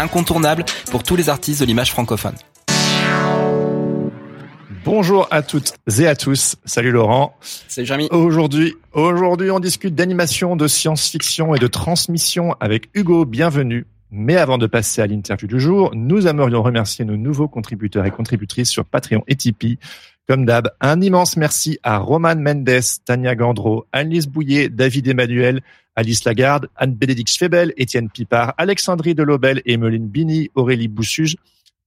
incontournable pour tous les artistes de l'image francophone. Bonjour à toutes et à tous. Salut Laurent. Salut Jérémy. Aujourd'hui, aujourd'hui, on discute d'animation, de science-fiction et de transmission avec Hugo. Bienvenue. Mais avant de passer à l'interview du jour, nous aimerions remercier nos nouveaux contributeurs et contributrices sur Patreon et Tipeee. Comme d'hab, un immense merci à Roman Mendes, Tania Gandro, Annelise Bouillet, David Emmanuel, Alice Lagarde, Anne-Bénédicte Febel, Étienne Pipard, Alexandrie Delobel, Emeline Bini, Aurélie Boussuge,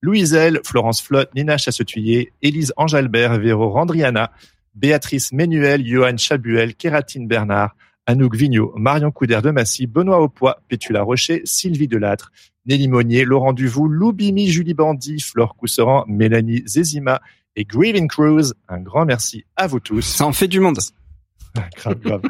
Louise L, Florence Flotte, Nina Chassetuyer, Élise Angelbert, Véro Randriana, Béatrice Ménuel, Johan Chabuel, Kératine Bernard, Anouk Vigneault, Marion Couder de Massy, Benoît Aupois, Pétula Rocher, Sylvie Delattre, Nelly Monnier, Laurent Duvou, Loubimi, Julie Bandy, Flore Cousseran, Mélanie Zezima et Grieving Cruz. Un grand merci à vous tous. Ça en fait du monde. grave, grave.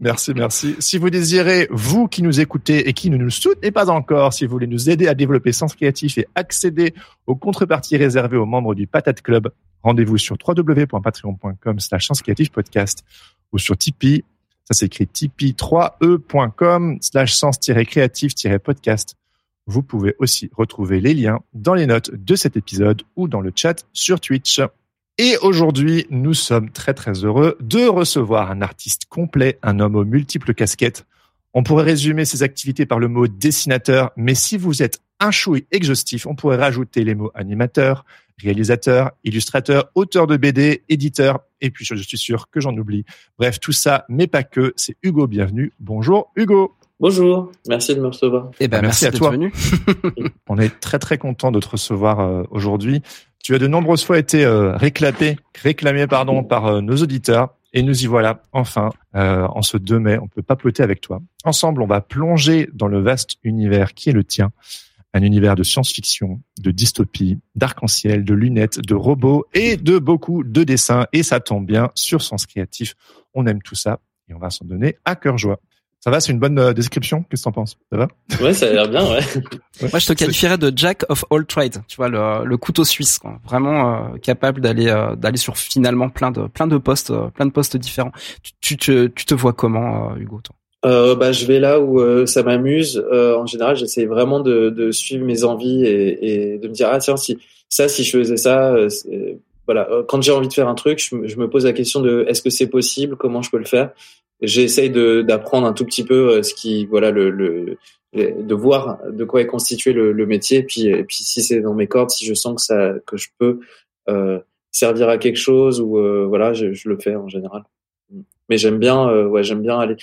Merci, merci. Si vous désirez, vous qui nous écoutez et qui ne nous soutenez pas encore, si vous voulez nous aider à développer Sens Créatif et accéder aux contreparties réservées aux membres du Patate Club, rendez-vous sur www.patreon.com slash podcast ou sur Tipeee. Ça s'écrit tipeee3e.com slash sens-créatif-podcast. Vous pouvez aussi retrouver les liens dans les notes de cet épisode ou dans le chat sur Twitch. Et aujourd'hui, nous sommes très très heureux de recevoir un artiste complet, un homme aux multiples casquettes. On pourrait résumer ses activités par le mot dessinateur, mais si vous êtes un chouille exhaustif, on pourrait rajouter les mots animateur, réalisateur, illustrateur, auteur de BD, éditeur, et puis je suis sûr que j'en oublie. Bref, tout ça, mais pas que. C'est Hugo, bienvenue. Bonjour Hugo. Bonjour, merci de me recevoir. Eh ben, merci, à toi. Venu. On est très très content de te recevoir euh, aujourd'hui. Tu as de nombreuses fois été euh, réclamé, réclamé pardon, par euh, nos auditeurs. Et nous y voilà, enfin, euh, en ce 2 mai, on peut papoter avec toi. Ensemble, on va plonger dans le vaste univers qui est le tien. Un univers de science-fiction, de dystopie, d'arc-en-ciel, de lunettes, de robots et de beaucoup de dessins. Et ça tombe bien, sur Sens Créatif, on aime tout ça et on va s'en donner à cœur joie. Ça va, c'est une bonne euh, description? Qu'est-ce que t'en penses? Ça va? Ouais, ça a l'air bien, ouais. Moi, je te qualifierais de Jack of all trades. Tu vois, le, le couteau suisse, quoi. Vraiment euh, capable d'aller euh, d'aller sur finalement plein de plein de postes, plein de postes différents. Tu, tu, te, tu te vois comment, Hugo toi? Euh, bah, je vais là où ça m'amuse. en général, j'essaie vraiment de, de, suivre mes envies et, et, de me dire ah tiens si ça si je faisais ça voilà quand j'ai envie de faire un truc, je, je me pose la question de est-ce que c'est possible, comment je peux le faire? J'essaye d'apprendre un tout petit peu euh, ce qui voilà le, le de voir de quoi est constitué le, le métier. Puis et puis si c'est dans mes cordes si je sens que ça que je peux euh, servir à quelque chose ou euh, voilà je, je, le fais en général. Mais j'aime bien euh, ouais j'aime bien aller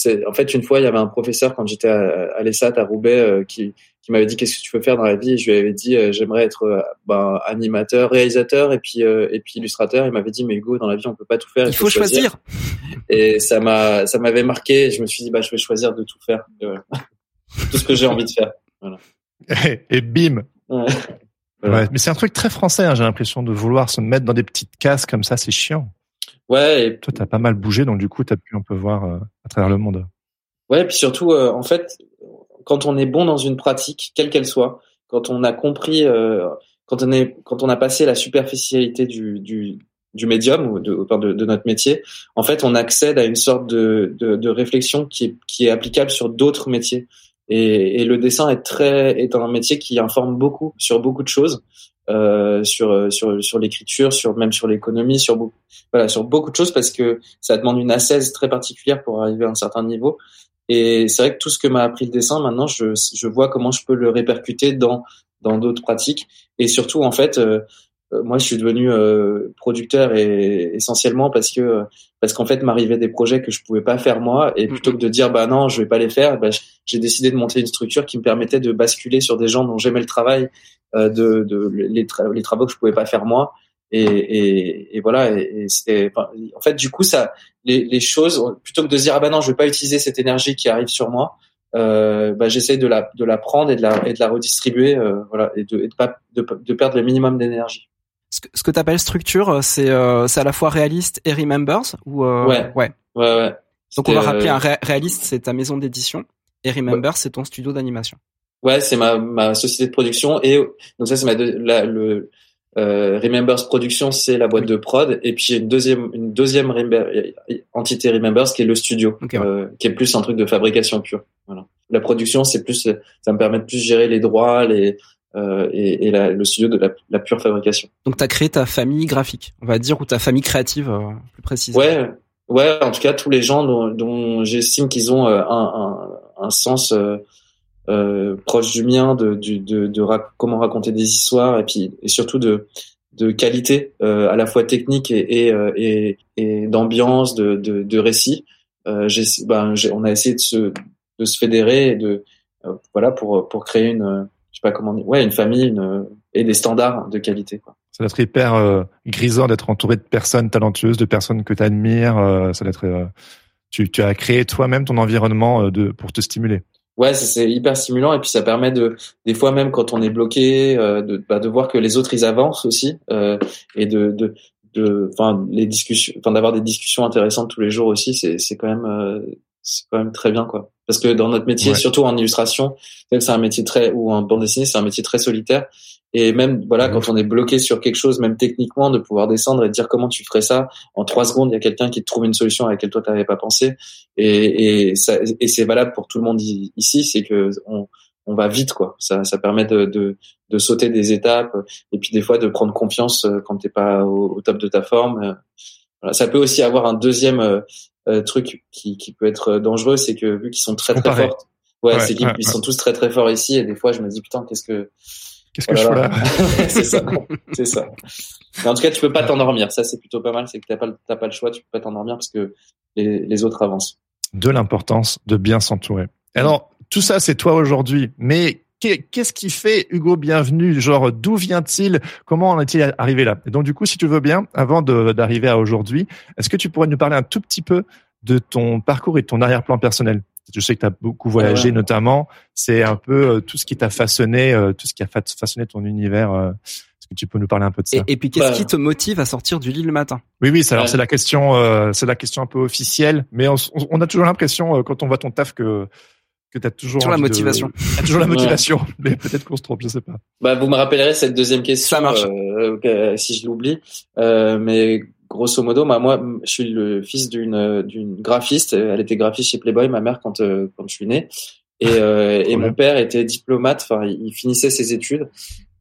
c'est en fait une fois il y avait un professeur quand j'étais à, à l'ESAT à Roubaix qui qui m'avait dit qu'est-ce que tu veux faire dans la vie? Et je lui avais dit euh, j'aimerais être euh, ben, animateur, réalisateur et puis euh, et puis illustrateur. Il m'avait dit mais Hugo dans la vie on peut pas tout faire. Il, faut, choisir. Et ça m'a ça m'avait marqué. Je me suis dit bah je vais choisir de tout faire, tout ce que j'ai envie de faire. Voilà. Et, bim. Ouais. Ouais, mais c'est un truc très français. Hein, j'ai l'impression de vouloir se mettre dans des petites cases comme ça, c'est chiant. Ouais. Et... Toi, t'as pas mal bougé, donc du coup, t'as pu un peu voir à travers le monde. Ouais, et puis surtout, en fait, quand on est bon dans une pratique, quelle qu'elle soit, quand on a compris, euh, quand on est, quand on a passé la superficialité du, du, du médium ou de, de, de, notre métier, en fait, on accède à une sorte de, de, de réflexion qui est, qui est applicable sur d'autres métiers. Et, et, le dessin est très est un métier qui informe beaucoup sur beaucoup de choses, euh, sur sur sur l'écriture, sur même sur l'économie, sur beaucoup voilà sur beaucoup de choses parce que ça demande une assaise très particulière pour arriver à un certain niveau. Et c'est vrai que tout ce que m'a appris le dessin, maintenant, je, je vois comment je peux le répercuter dans dans d'autres pratiques. Et surtout, en fait, euh, euh, moi, je suis devenu euh, producteur et essentiellement parce que parce qu'en fait, m'arrivaient des projets que je pouvais pas faire moi, et plutôt que de dire bah non, je vais pas les faire, bah, j'ai décidé de monter une structure qui me permettait de basculer sur des gens dont j'aimais le travail, de, de les, les travaux que je pouvais pas faire moi, et, et, et voilà. Et, et en fait, du coup, ça, les, les, choses, plutôt que de dire ah ben non, je vais pas utiliser cette énergie qui arrive sur moi, euh, bah, j'essaye de la de la prendre et de la et de la redistribuer, euh, voilà, et de et de pas de, de perdre le minimum d'énergie. Ce que, ce que tu appelles structure, c'est euh, c'est à la fois réaliste et remembers ou euh, ouais. ouais ouais ouais. Donc on va rappeler un ré réaliste, c'est ta maison d'édition et remembers, c'est ton studio d'animation. Ouais, c'est ma ma société de production et donc ça c'est ma la, le euh, Remembers Production, c'est la boîte de prod, et puis une deuxième, une deuxième entité Remembers qui est le studio, euh, qui est plus un truc de fabrication pure. Voilà. La production, c'est plus, ça me permet de plus gérer les droits, les euh, et, et la, le studio de la, la pure fabrication. Donc, tu as créé ta famille graphique, on va dire, ou ta famille créative, euh, plus précisément. Ouais, ouais. En tout cas, tous les gens dont, dont j'estime qu'ils ont euh, un, un, un sens euh, proche du mien, de, de, de, de comment raconter des histoires et puis et surtout de, de qualité euh, à la fois technique et, et, euh, et, et d'ambiance, de, de, de récit. Euh, ben, on a essayé de se, de se fédérer et de euh, voilà pour pour créer une sais pas comment dire, ouais une famille une, et des standards de qualité quoi. Ça doit être hyper euh, grisant d'être entouré de personnes talentueuses, de personnes que tu admires. ça doit être tu, tu as créé toi-même ton environnement de pour te stimuler ouais, c'est hyper stimulant et puis ça permet de, des fois même quand on est bloqué, euh, de, bah, de voir que les autres ils avancent aussi euh, et de, de, de, enfin les discussions, enfin d'avoir des discussions intéressantes tous les jours aussi, c'est, c'est quand même, euh, c'est quand même très bien quoi. Parce que dans notre métier, surtout en illustration, c'est un métier très ou en bande dessinée, c'est un métier très solitaire et même voilà, quand on est bloqué sur quelque chose, même techniquement, de pouvoir descendre et dire comment tu ferais ça en trois secondes, il y a quelqu'un qui te trouve une solution à laquelle toi tu n'avais pas pensé. Et, et, ça, et c'est valable pour tout le monde ici, c'est que on, on va vite quoi. Ça, ça permet de, de, de, sauter des étapes et puis des fois de prendre confiance euh, quand t'es pas au, top de ta forme. Voilà. Ça peut aussi avoir un deuxième euh, euh, truc qui, qui peut être dangereux, c'est que vu qu'ils sont très très forts, ouais, c'est qu'ils sont tous très très forts ici et des fois je me dis putain qu'est-ce que Qu'est-ce que je fais là? C'est ça, c'est ça. en tout cas, tu peux pas t'endormir. Ça, c'est plutôt pas mal. C'est que t'as pas, t'as pas le choix. Tu peux pas t'endormir parce que les, les autres avancent. De l'importance de bien s'entourer. Alors, tout ça, c'est toi aujourd'hui. Mais qu'est-ce qui fait Hugo Bienvenu? Genre, d'où vient-il? Comment en est-il arrivé là? Et donc, du coup, si tu veux bien, avant d'arriver à aujourd'hui, est-ce que tu pourrais nous parler un tout petit peu de ton parcours et de ton arrière-plan personnel? Je sais que tu as beaucoup voyagé notamment. C'est un peu euh, tout ce qui t'a façonné, euh, tout ce qui a façonné ton univers. Euh. Est-ce que tu peux nous parler un peu de ça? Et, puis qu'est-ce qui te motive à sortir du lit le matin? Oui, oui. Alors c'est la question, c'est la question un peu officielle, mais on, a toujours l'impression quand on voit ton taf que que tu as toujours, la motivation. As toujours la motivation, mais peut-être qu'on se trompe, je sais pas. Bah, vous me rappellerez cette deuxième question. Ça marche. si je l'oublie, mais grosso modo, bah, moi, je suis le fils d'une d'une graphiste. Elle était graphiste chez Playboy, ma mère quand euh, quand je suis né. Et, euh, et mon père était diplomate. Enfin, il finissait ses études.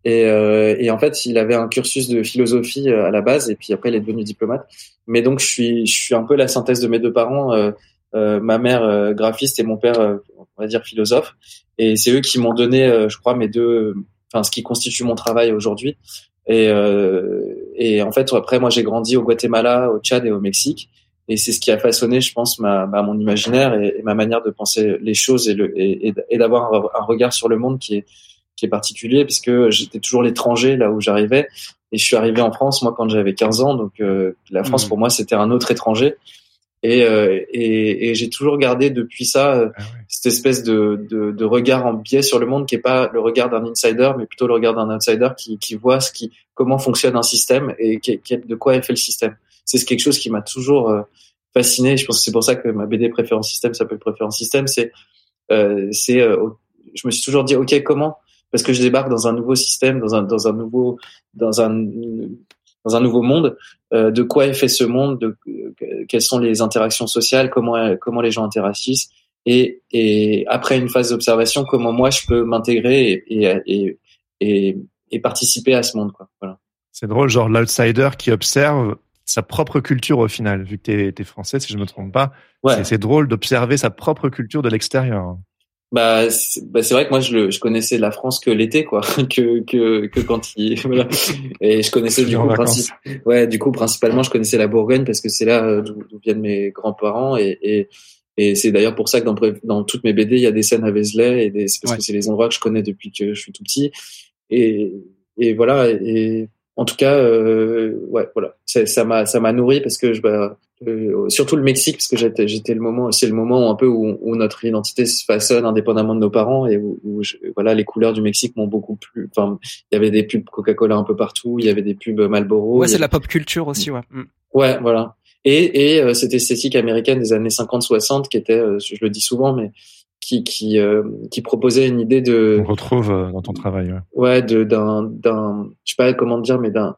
Et, euh, et, en fait, il avait un cursus de philosophie à la base, et puis après, il est devenu diplomate. Mais donc, je suis, je suis un peu la synthèse de mes deux parents. Euh, ma mère graphiste et mon père, on va dire philosophe. Et c'est eux qui m'ont donné, je crois, mes deux, enfin, ce qui constitue mon travail aujourd'hui. Et, euh, et en fait, après, moi, j'ai grandi au Guatemala, au Tchad et au Mexique. Et c'est ce qui a façonné, je pense, ma, ma mon imaginaire et, ma manière de penser les choses et, le, et, et d'avoir un, regard sur le monde qui est, qui est particulier, puisque j'étais toujours l'étranger là où j'arrivais. Et je suis arrivé en France, moi, quand j'avais 15 ans. Donc, euh, la France, mmh. pour moi, c'était un autre étranger. Et, euh, et, et j'ai toujours gardé depuis ça euh, ah cette espèce de, de, de, regard en biais sur le monde qui est pas le regard d'un insider, mais plutôt le regard d'un outsider qui, qui voit ce qui, comment fonctionne un système et qui, de quoi est fait le système. C'est quelque chose qui m'a toujours euh, fasciné. Je pense que c'est pour ça que ma BD Préférence Système s'appelle Préférence Système. C'est, euh, c'est, je me suis toujours dit, ok, comment? Parce que je débarque dans un nouveau système, dans un, dans un nouveau, dans un dans un nouveau monde. Euh, de quoi est fait ce monde, de, euh, quelles sont les interactions sociales, comment comment les gens interagissent, et, et après une phase d'observation, comment moi je peux m'intégrer et, et, et, et, participer à ce monde. Quoi. Voilà. C'est drôle, genre l'outsider qui observe sa propre culture au final, vu que tu es, français, si je me trompe pas. Ouais. C'est drôle d'observer sa propre culture de l'extérieur. Bah c'est bah vrai que moi je, le, je connaissais la France que l'été quoi que que que quand il voilà. et je connaissais du coup principe ouais du coup principalement je connaissais la Bourgogne parce que c'est là euh, d'où viennent mes grands-parents et et, et c'est d'ailleurs pour ça que dans dans toutes mes BD il y a des scènes à Vézelay et des parce que c'est les endroits que je connais depuis que je suis tout petit. Et et voilà et en tout cas, ouais, voilà, ça m'a ça m'a nourri parce que je bah, surtout le Mexique parce que j'étais j'étais le moment c'est le moment un peu où, où, notre identité se façonne indépendamment de nos parents et où, voilà les couleurs du Mexique m'ont beaucoup plus enfin il y avait des pubs Coca-Cola un peu partout il y avait des pubs Marlboro ouais c'est la pop culture aussi ouais mm. ouais voilà et, et euh, cette esthétique américaine des années 50-60 qui était, euh, je le dis souvent, mais qui qui euh, qui proposait une idée de. On retrouve dans ton travail. Ouais, ouais de d'un d'un je sais pas comment dire, mais d'un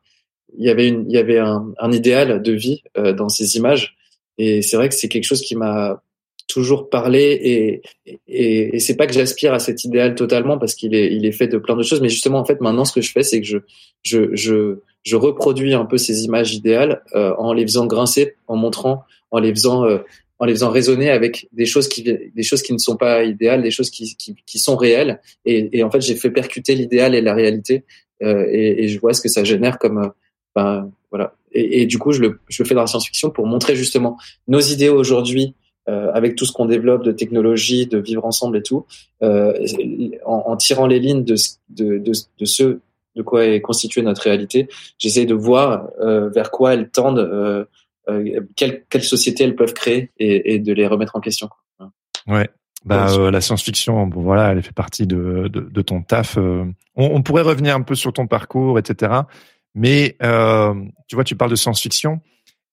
il y avait une il y avait un, un idéal de vie dans ces images et c'est vrai que c'est quelque chose qui m'a toujours parlé et et, et c'est pas que j'aspire à cet idéal totalement parce qu'il est il est fait de plein de choses mais justement en fait maintenant ce que je fais c'est que je je je je reproduis un peu ces images idéales euh, en les faisant grincer, en montrant, en les faisant, euh, en les faisant résonner avec des choses qui, des choses qui ne sont pas idéales, des choses qui, qui, qui sont réelles. Et, et, en fait, j'ai fait percuter l'idéal et la réalité, euh, et, et, je vois ce que ça génère comme, euh, ben voilà. Et, et, du coup, je le, je le fais dans la science-fiction pour montrer justement nos idées aujourd'hui. Euh, avec tout ce qu'on développe de technologie, de vivre ensemble et tout, en, en, tirant les lignes de, de, de, de ce de quoi est constituée notre réalité. J'essaie de voir euh, vers quoi elles tendent, euh, euh, quelle, quelle société elles peuvent créer et, et, de les remettre en question. Ouais. Bah, euh, la science-fiction, bon voilà, elle fait partie de, de, de ton taf. Euh. On, on, pourrait revenir un peu sur ton parcours, etc. Mais tu vois, tu parles de science-fiction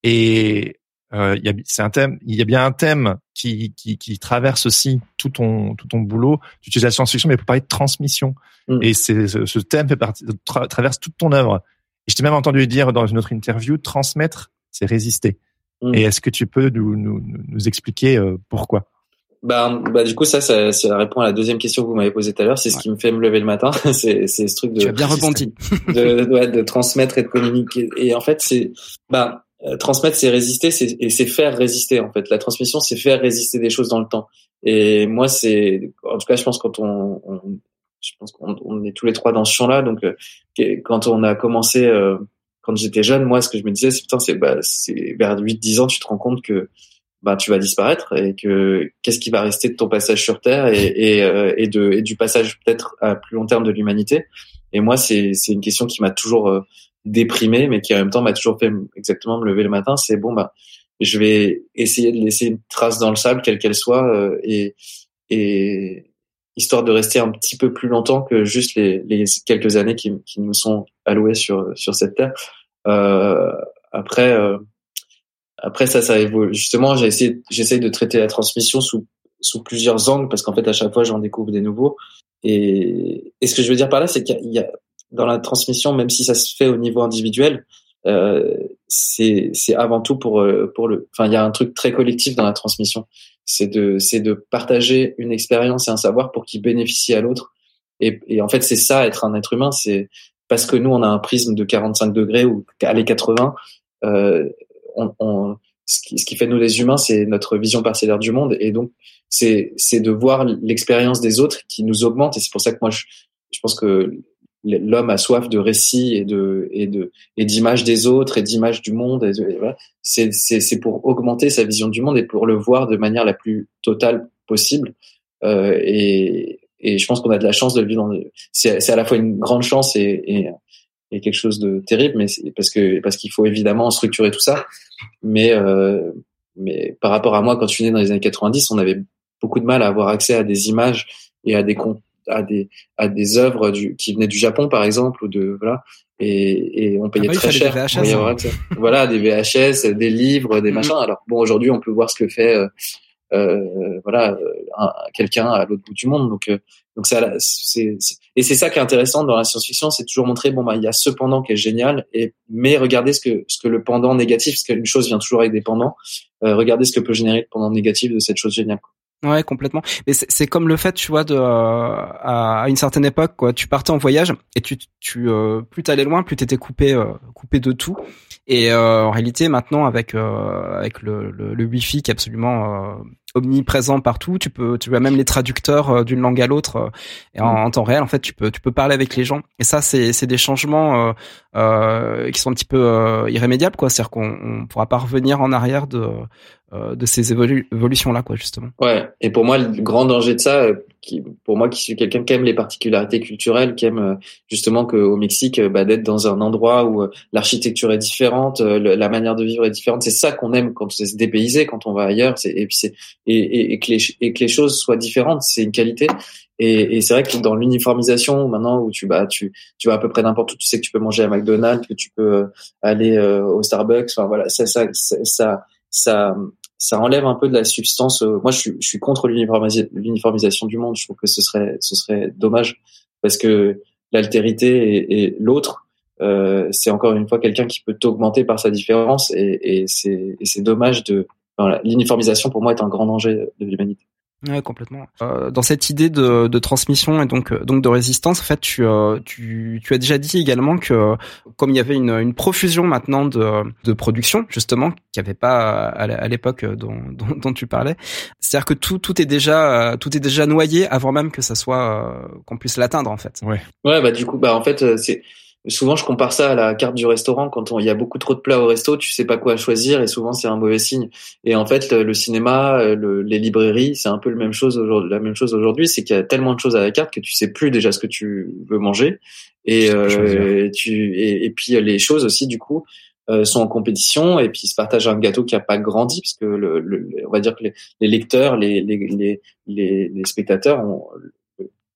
et euh, y a, c'est un thème. Il y a bien un thème qui, qui, qui traverse aussi tout ton tout ton boulot. Tu utilises la science-fiction, mais pour parler de transmission. Mm. Et c'est ce, thème fait partie traverse toute ton œuvre. Et je t'ai même entendu dire dans une autre interview, transmettre, c'est résister. Mm. Et est-ce que tu peux nous nous, nous expliquer euh, pourquoi? Bah, bah du coup ça, ça, ça répond à la deuxième question que vous m'avez posée tout à l'heure. C'est ce qui me fait me lever le matin. c'est c'est ce truc de. Tu as bien rebondi. de, de, de transmettre et de communiquer. Et en fait c'est bah euh, transmettre, c'est résister, c'est, et c'est faire résister en fait. La transmission, c'est faire résister des choses dans le temps. Et moi, c'est, en tout cas, je pense quand on, on je pense qu'on on est tous les trois dans ce champ-là. Donc, euh, quand on a commencé, euh, quand j'étais jeune, moi, ce que je me disais, c'est putain, c'est, bah, c'est vers 8-10 ans, tu te rends compte que bah, tu vas disparaître et que qu'est-ce qui va rester de ton passage sur Terre et, et, et, de, et du passage peut-être à plus long terme de l'humanité? Et moi, c'est, c'est une question qui m'a toujours déprimé, mais qui en même temps m'a toujours fait exactement me lever le matin, c'est bon, bah, je vais essayer de laisser une trace dans le sable, quelle qu'elle soit, euh, et, et histoire de rester un petit peu plus longtemps que juste les, les quelques années qui, qui, nous sont allouées sur sur cette terre. Euh, après, euh, après ça, ça évolue. Justement, j'ai essayé, j'essaye de traiter la transmission sous sous plusieurs angles parce qu'en fait, à chaque fois, j'en découvre des nouveaux. Et, et ce que je veux dire par là, c'est qu'il y a dans la transmission, même si ça se fait au niveau individuel, euh, c'est c'est avant tout pour euh, pour le. Enfin, il y a un truc très collectif dans la transmission. C'est de c'est de partager une expérience et un savoir pour qu'il bénéficie à l'autre. Et, et en fait, c'est ça être un être humain. C'est parce que nous, on a un prisme de 45 degrés ou allez 80. Euh, on, ce, qui, fait nous les humains, c'est notre vision parcellaire du monde. Et donc, c'est de voir l'expérience des autres qui nous augmente. Et c'est pour ça que moi, je, pense que l'homme a soif de récits et de et de et d'images des autres et d'images du monde c'est pour augmenter sa vision du monde et pour le voir de manière la plus totale possible euh, et je pense qu'on a de la chance de vivre c'est c'est à la fois une grande chance et, et et quelque chose de terrible mais parce que parce qu'il faut évidemment structurer tout ça mais euh, mais par rapport à moi quand je suis né dans les années 90 on avait beaucoup de mal à avoir accès à des images et à des à des à des œuvres du, qui venaient du Japon par exemple ou de voilà et, et on payait ah bah très cher hein. voilà des VHS des livres des mm-hmm. machins alors bon aujourd'hui on peut voir ce que fait euh, euh voilà quelqu'un à l'autre bout du monde donc euh, donc c'est et c'est ça qui est intéressant dans la science-fiction c'est toujours montrer bon bah il y a ce pendant qui est génial et mais regardez ce que ce que le pendant négatif parce qu'une chose vient toujours avec des pendants euh, regardez ce que peut générer le pendant négatif de cette chose géniale Ouais, complètement. Mais c'est comme le fait, tu vois, de euh, à, une certaine époque, quoi, tu partais en voyage et tu, tu euh, plus t'allais loin, plus t'étais coupé, euh, coupé de tout. Et en réalité, maintenant, avec avec le, le, le Wi-Fi qui est absolument omniprésent partout. Tu peux, tu as même les traducteurs euh, d'une langue à l'autre euh, et en, mm. temps réel. En fait, tu peux, tu peux parler avec les gens. Et ça, c'est, c'est des changements euh, qui sont un petit peu irrémédiables, quoi. C'est-à-dire qu'on on pourra pas revenir en arrière de de ces évolutions là, quoi, justement. Ouais. Et pour moi, le grand danger de ça, qui, pour moi, qui suis quelqu'un qui aime les particularités culturelles, qui aime justement qu'au Mexique, bah, d'être dans un endroit où l'architecture est différente, la manière de vivre est différente. C'est ça qu'on aime quand c'est se dépayser, quand on va ailleurs. Et puis c'est et, et, que les, et que les choses soient différentes, c'est une qualité. Et, et c'est vrai que dans l'uniformisation, maintenant où tu bah tu tu vas à peu près n'importe où, tu sais que tu peux manger à McDonald's, que tu peux aller au Starbucks. Enfin voilà, ça ça ça ça ça enlève un peu de la substance. Euh, moi, je suis, je suis contre l'uniformisation du monde. Je trouve que ce serait, ce serait dommage parce que l'altérité et, l'autre, euh, c'est encore une fois quelqu'un qui peut t'augmenter par sa différence et, et c'est dommage de. L'uniformisation pour moi est un grand danger de l'humanité. Ouais, complètement. Euh, dans cette idée de, de, transmission et donc euh, donc de résistance, en fait, tu, euh, tu, tu as déjà dit également que comme il y avait une, une profusion maintenant de, de production, justement, qu'il n'y avait pas à l'époque dont, dont, dont, tu parlais, c'est-à-dire que tout tout est déjà tout est déjà noyé avant même que ça soit qu'on puisse l'atteindre en fait. Ouais. Ouais, bah du coup, bah en fait, c'est souvent je compare ça à la carte du restaurant. Quand il y a beaucoup trop de plats au resto tu sais pas quoi choisir et souvent c'est un mauvais signe. Et en fait le, cinéma euh, les librairies c'est un peu la même chose aujourd'hui la même chose aujourd'hui. C'est qu'il y a tellement de choses à la carte que tu sais plus déjà ce que tu veux manger. Et euh, tu et, puis les choses aussi du coup euh, sont en compétition. Et puis ils se partagent un gâteau qui a pas grandi parce que le, on va dire que les, les lecteurs les, les, les, les spectateurs ont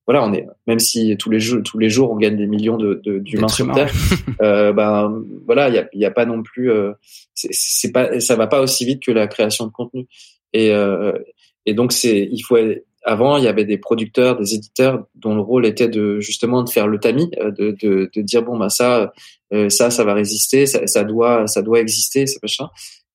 voilà, on est même si tous les jours tous les jours on gagne des millions de d'humains sur terre, euh, ben voilà, il y a, y a pas non plus euh, c'est pas ça va pas aussi vite que la création de contenu. Et euh, et donc c'est il faut avant il y avait des producteurs, des éditeurs dont le rôle était de justement de faire le tamis, euh, de de, de dire bon bah ça euh, ça ça va résister, ça, ça doit ça doit exister, c'est machin.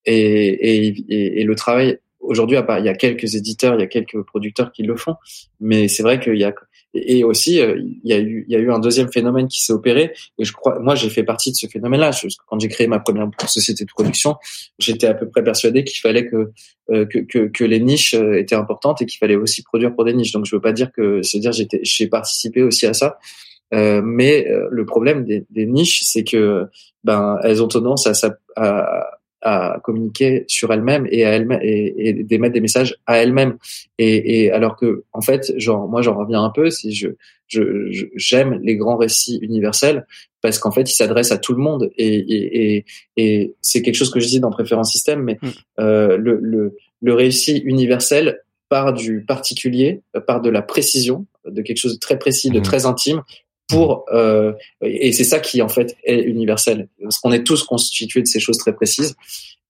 Et, et, et le travail aujourd'hui, il y a quelques éditeurs, il y a quelques producteurs qui le font, mais c'est vrai qu'il y a et aussi euh, il y a eu il y a eu un deuxième phénomène qui s'est opéré et je crois moi j'ai fait partie de ce phénomène-là. Quand j'ai créé ma première société de production, j'étais à peu près persuadé qu'il fallait que, euh, que, que que les niches euh, étaient importantes et qu'il fallait aussi produire pour des niches. Donc je veux pas dire que c'est dire j'étais j'ai participé aussi à ça. Euh, mais le problème des, des niches, c'est que ben elles ont tendance à, à, à communiquer sur elle-même et à elle-même et, et d'émettre des messages à elle-même et, et, alors que en fait genre moi j'en reviens un peu si je je j'aime les grands récits universels parce qu'en fait ils s'adressent à tout le monde et et, et, c'est quelque chose que je dis dans préférence système mais mm. euh, le, le le récit universel part du particulier part de la précision de quelque chose de très précis de mm. très intime pour euh, et c'est ça qui en fait est universel. Parce qu'on est tous constitués de ces choses très précises.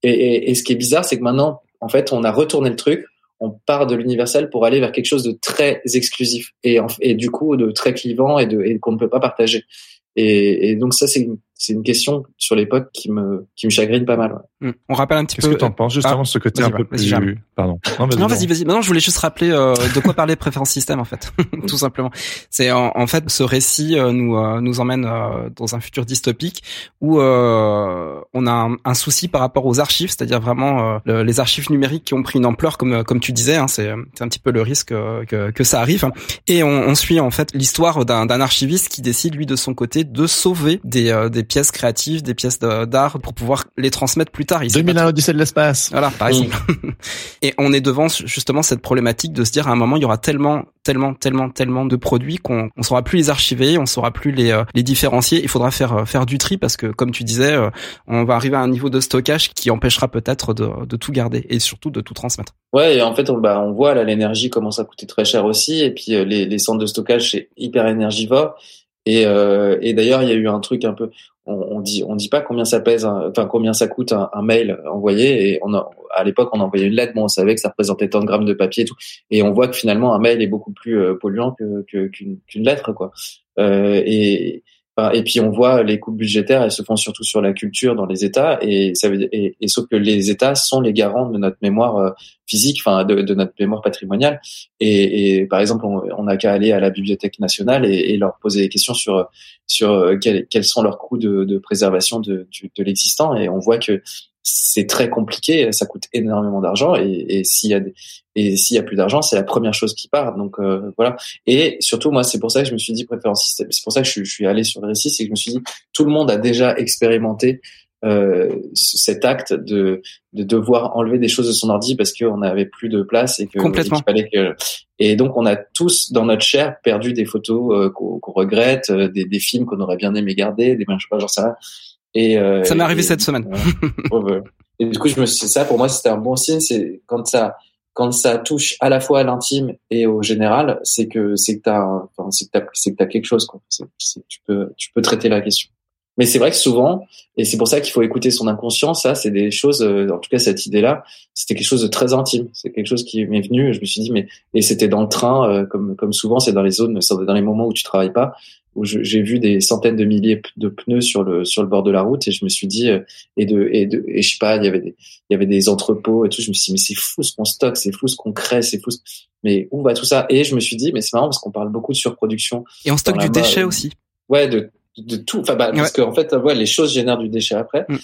Et, et, et ce qui est bizarre c'est que maintenant en fait on a retourné le truc. On part de l'universel pour aller vers quelque chose de très exclusif et, et du coup de très clivant et de et qu'on ne peut pas partager. Et, donc ça c'est une c'est une question sur l'époque qui me qui me chagrine pas mal. Hmm. On rappelle un petit peu. Qu'est-ce que t'en penses justement ah, ce côté un peu plus pardon. Non vas-y vas-y. Maintenant je voulais juste rappeler euh, de quoi parler préférence système en fait, tout simplement. C'est en, fait ce récit euh, nous euh, nous emmène dans un futur dystopique où on a un, un, souci par rapport aux archives, c'est-à-dire vraiment les archives numériques qui ont pris une ampleur comme comme tu disais. Hein, c'est c'est un petit peu le risque que que ça arrive. Et on, on suit en fait l'histoire d'un d'un archiviste qui décide lui de son côté de sauver des des pièces créatives, des pièces d'art pour pouvoir les transmettre plus tard. 2001 Odyssée de l'espace. Voilà, par exemple. et on est devant justement cette problématique de se dire à un moment il y aura tellement tellement tellement tellement de produits qu'on on saura plus les archiver, on saura plus les euh, les différencier. Il faudra faire euh, faire du tri parce que comme tu disais, euh, on va arriver à un niveau de stockage qui empêchera peut-être de, de tout garder et surtout de tout transmettre. Ouais, et en fait, on, bah, on voit là l'énergie commence à coûter très cher aussi, et puis les, les centres de stockage c'est hyper énergivore. Et, euh, et d'ailleurs, il y a eu un truc un peu, on, dit on dit pas combien ça pèse, enfin combien ça coûte un, mail envoyé. Et on a, à l'époque, on envoyait une lettre, bon, on savait que ça représentait tant de grammes de papier et tout. Et on voit que finalement, un mail est beaucoup plus euh, polluant que qu'une lettre, quoi. Euh, et et puis on voit les coupes budgétaires, elles se font surtout sur la culture dans les États, et sauf que les États sont les garants de notre mémoire euh, physique, enfin de, de, notre mémoire patrimoniale. Et, par exemple, on n'a qu'à aller à la Bibliothèque nationale et, leur poser des questions sur sur euh, quels, sont leurs coûts de, de préservation de, de l'existant, et on voit que c'est très compliqué, ça coûte énormément d'argent et, et s'il y a des, et s'il y a plus d'argent, c'est la première chose qui part. Donc euh, voilà. Et surtout moi, c'est pour ça que je me suis dit préférence système. C'est pour ça que je, je suis allé sur le récit, c'est que je me suis dit tout le monde a déjà expérimenté euh, cet acte de, de devoir enlever des choses de son ordi parce qu'on n'avait plus de place et que Complètement. il fallait que et donc on a tous dans notre chair perdu des photos euh, qu'on qu'on regrette, euh, des, des films qu'on aurait bien aimé garder, des je sais pas, sais rien. Et euh, Ça m'est arrivé et- cette semaine. Et du coup, je me suis, ça pour moi, c'était un bon signe. C'est quand ça, quand ça touche à la fois à l'intime et au général, c'est que c'est que t'as, enfin, c'est que t'as, c'est que t'as quelque chose. Quoi. C'est- c'est que tu peux, tu peux traiter la question. Mais c'est vrai que souvent, et c'est pour ça qu'il faut écouter son inconscient. Ça, c'est des choses. euh, En tout cas, cette idée-là, c'était quelque chose de très intime. C'est quelque chose qui m'est venu. Je me suis dit, mais et c'était dans le train, euh, comme comme souvent, c'est dans les zones, dans les moments où tu travailles pas, où j'ai vu des centaines de milliers de pneus sur le sur le bord de la route, et je me suis dit, euh, et de et de et je sais pas, il y avait des il y avait des entrepôts et tout. Je me suis dit, mais c'est fou ce qu'on stocke, c'est fou ce qu'on crée, c'est fou. ce- Mais où va tout ça? Et je me suis dit, mais c'est marrant parce qu'on parle beaucoup de surproduction. Et on stocke du déchet aussi. Ouais, de de tout. Enfin, bah, parce qu'en fait, ouais, les choses génèrent du déchet après. Mm.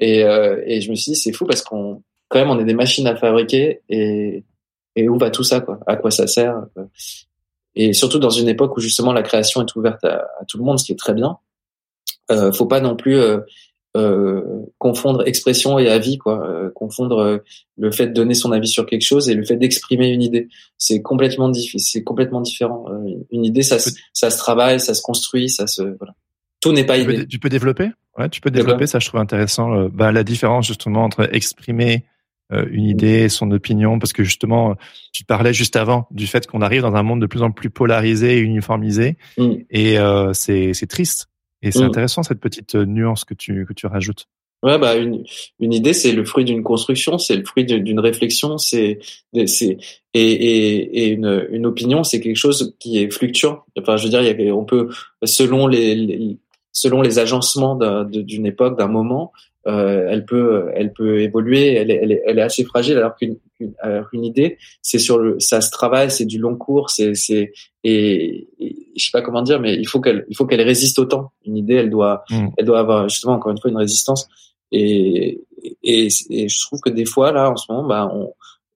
Et euh, et je me suis dit, c'est fou parce qu'on quand même on est des machines à fabriquer et et où va tout ça quoi? À quoi ça sert? Et surtout dans une époque où justement la création est ouverte à, à tout le monde, ce qui est très bien. Euh, faut pas non plus euh, euh, confondre expression et avis quoi. Euh, confondre le fait de donner son avis sur quelque chose et le fait d'exprimer une idée. C'est complètement difficile, c'est complètement différent. Une idée, ça, se- ça se travaille, ça se construit, ça se voilà. Tout n'est pas Tu peux, idée. tu peux développer Ouais, tu peux développer, ça je trouve intéressant. bah, la différence justement entre exprimer une idée, son opinion, parce que justement, tu parlais juste avant du fait qu'on arrive dans un monde de plus en plus polarisé et uniformisé, Mm. et euh, c'est c'est triste. Et c'est Mm. intéressant cette petite euh, nuance que tu que tu rajoutes. Ouais, bah une, une idée, c'est le fruit d'une construction, c'est le fruit d'une réflexion, c'est c'est et, et, et une, une opinion, c'est quelque chose qui est fluctuant. Enfin, je veux dire, il y a, on peut selon les, les selon les agencements d'une époque, d'un moment, euh, elle peut elle peut évoluer, elle est, elle est, elle est assez fragile, alors qu'une alors qu'une idée, c'est sur le ça se travaille, c'est du long cours, c'est c'est et, et je sais pas comment dire, mais il faut qu'elle il faut qu'elle résiste au temps. Une idée, elle doit Mm. elle doit avoir justement encore une fois une résistance. Et, et, et je trouve que des fois là en ce moment, bah, on,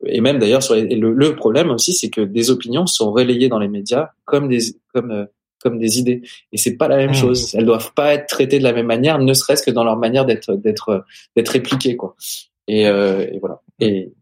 et même d'ailleurs sur les- et le, le problème aussi, c'est que des opinions sont relayées dans les médias comme des comme euh, comme des idées. Et c'est pas la même Mmh. chose. Elles doivent pas être traitées de la même manière, ne serait-ce que dans leur manière d'être d'être d'être répliquées quoi. Et, euh, et voilà. Et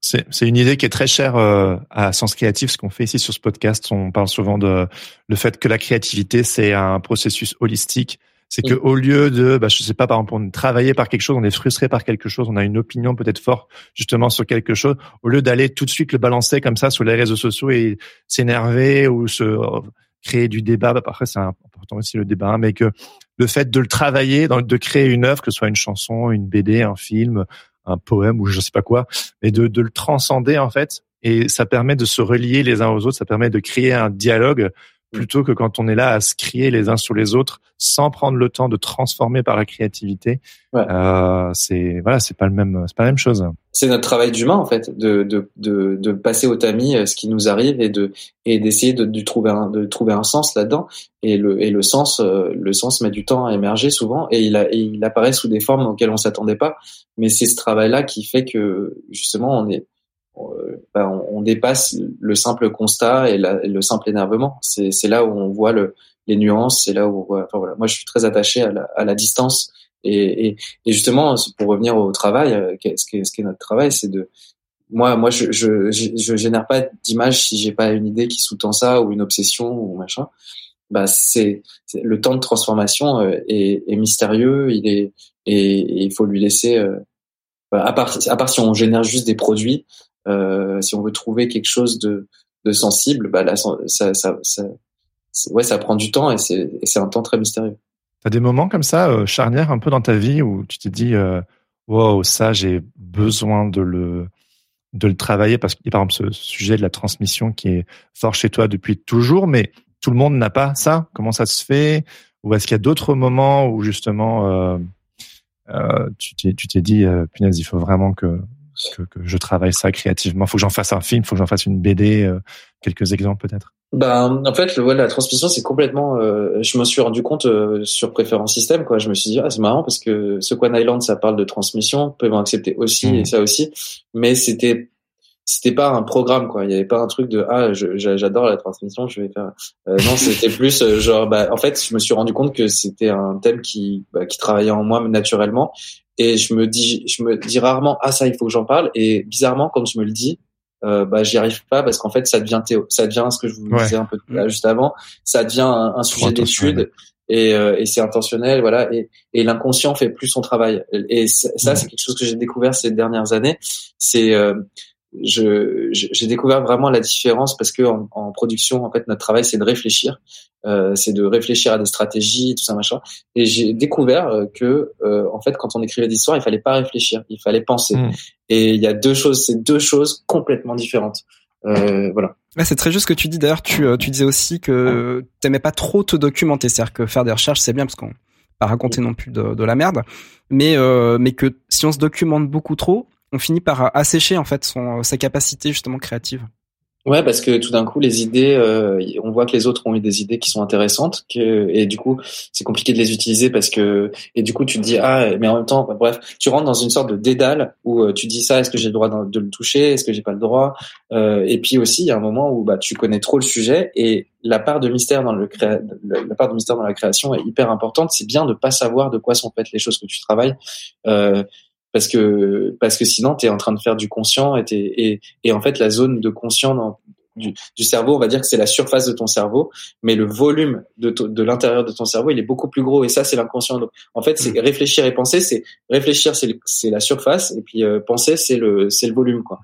C'est- une idée qui est très chère euh, à Sens Créatif. Ce qu'on fait ici sur ce podcast, on parle souvent de le fait que la créativité c'est un processus holistique. C'est que Mm. au lieu de, bah, je sais pas, par exemple, on est travaillé par quelque chose, on est frustré par quelque chose, on a une opinion peut-être forte justement sur quelque chose, au lieu d'aller tout de suite le balancer comme ça sur les réseaux sociaux et s'énerver ou se créer du débat. Bah, après, c'est important aussi le débat, hein, mais que le fait de le travailler, de créer une œuvre, que ce soit une chanson, une BD, un film, un poème ou je sais pas quoi, mais de, de le transcender en fait. Et ça permet de se relier les uns aux autres, ça permet de créer un dialogue plutôt que quand on est là à se crier les uns sur les autres sans prendre le temps de transformer par la créativité. Ouais. Euh, c'est voilà, c'est pas le même, c'est pas la même chose. c'est notre travail d'humain en fait, de, de, de, de passer au tamis euh, ce qui nous arrive et de et d'essayer de, de trouver un de trouver un sens là-dedans. Et le et le sens euh, le sens met du temps à émerger souvent et il a, et il apparaît sous des formes auxquelles on s'attendait pas. Mais c'est ce travail-là qui fait que justement on est ben, on, on dépasse le simple constat et, la, le simple énervement. C'est là où on voit le les nuances, c'est là où on voit. Enfin voilà, moi je suis très attaché à la, à la distance et, et, et justement pour revenir au travail, euh, ce qui est, notre travail, c'est de moi moi je je je, génère pas d'image si j'ai pas une idée qui sous-tend ça ou une obsession ou machin. Bah c'est le temps de transformation euh, est, est mystérieux, il est et, il faut lui laisser. euh, bah, à part à part si on génère juste des produits, euh, si on veut trouver quelque chose de sensible, bah là ça ouais ça prend du temps et c'est un temps très mystérieux. T'as des moments comme ça euh, charnières un peu dans ta vie où tu t'es dit, euh, wow, ça j'ai besoin de le de le travailler parce a par exemple ce sujet de la transmission qui est fort chez toi depuis toujours, mais tout le monde n'a pas ça. Comment ça se fait? Ou est-ce qu'il y a d'autres moments où justement euh, euh, tu t'es tu t'es dit, euh, punaise, il faut vraiment que, que que je travaille ça créativement. Faut que j'en fasse un film, faut que j'en fasse une BD. euh, quelques exemples peut-être. Ben, en fait, le, ouais, la transmission, c'est complètement. Euh, je me suis rendu compte euh, sur préférence système, quoi. Je me suis dit, ah, c'est marrant parce que ce One Island, ça parle de transmission, peut accepter aussi Mhm. et ça aussi, mais c'était c'était pas un programme quoi il y avait pas un truc de ah j'adore la transmission je vais faire euh, non c'était plus euh, genre bah en fait je me suis rendu compte que c'était un thème qui bah, qui travaillait en moi naturellement et je me dis je me dis rarement ah ça il faut que j'en parle. Et bizarrement quand je me le dis euh, bah j'y arrive pas parce qu'en fait ça devient théo ça devient ce que je vous disais un peu juste avant. Ça devient un, sujet d'étude et, euh, et c'est intentionnel voilà. Et, et l'inconscient fait plus son travail. Et ça c'est quelque chose que j'ai découvert ces dernières années. C'est euh, je j'ai découvert vraiment la différence parce que en, en, production en fait notre travail c'est de réfléchir euh, c'est de réfléchir à des stratégies tout ça machin. Et j'ai découvert euh, que euh, en fait quand on écrivait des histoires il fallait pas réfléchir il fallait penser. Hmm. et il y a deux choses c'est deux choses complètement différentes. Euh, voilà. C'est très juste ce que tu dis. D'ailleurs tu tu disais aussi que t'aimais pas trop te documenter. C'est-à-dire que faire des recherches c'est bien parce qu'on pas raconter non plus de, de la merde. Mais mais que si on se documente beaucoup trop on finit par assécher en fait son sa capacité justement créative. Ouais, parce que tout d'un coup, les idées, euh, on voit que les autres ont eu des idées qui sont intéressantes, que, et du coup, c'est compliqué de les utiliser parce que, et du coup, tu te dis ah, mais en même temps, bref, tu rentres dans une sorte de dédale où euh, tu dis ça, est-ce que j'ai le droit de le toucher, est-ce que j'ai pas le droit, euh, et puis aussi, il y a un moment où bah tu connais trop le sujet et la part de mystère dans le la part de mystère dans la création est hyper importante. C'est bien de pas savoir de quoi sont faites les choses que tu travailles. Euh, parce que parce que sinon tu es en train de faire du conscient et, et, et en fait la zone de conscient dans, du, du, cerveau, on va dire que c'est la surface de ton cerveau, mais le volume de, de l'intérieur de ton cerveau, il est beaucoup plus gros et ça c'est l'inconscient. Donc en fait, c'est mmh. réfléchir et penser, c'est réfléchir c'est c'est la surface et puis euh, penser c'est le c'est le volume quoi.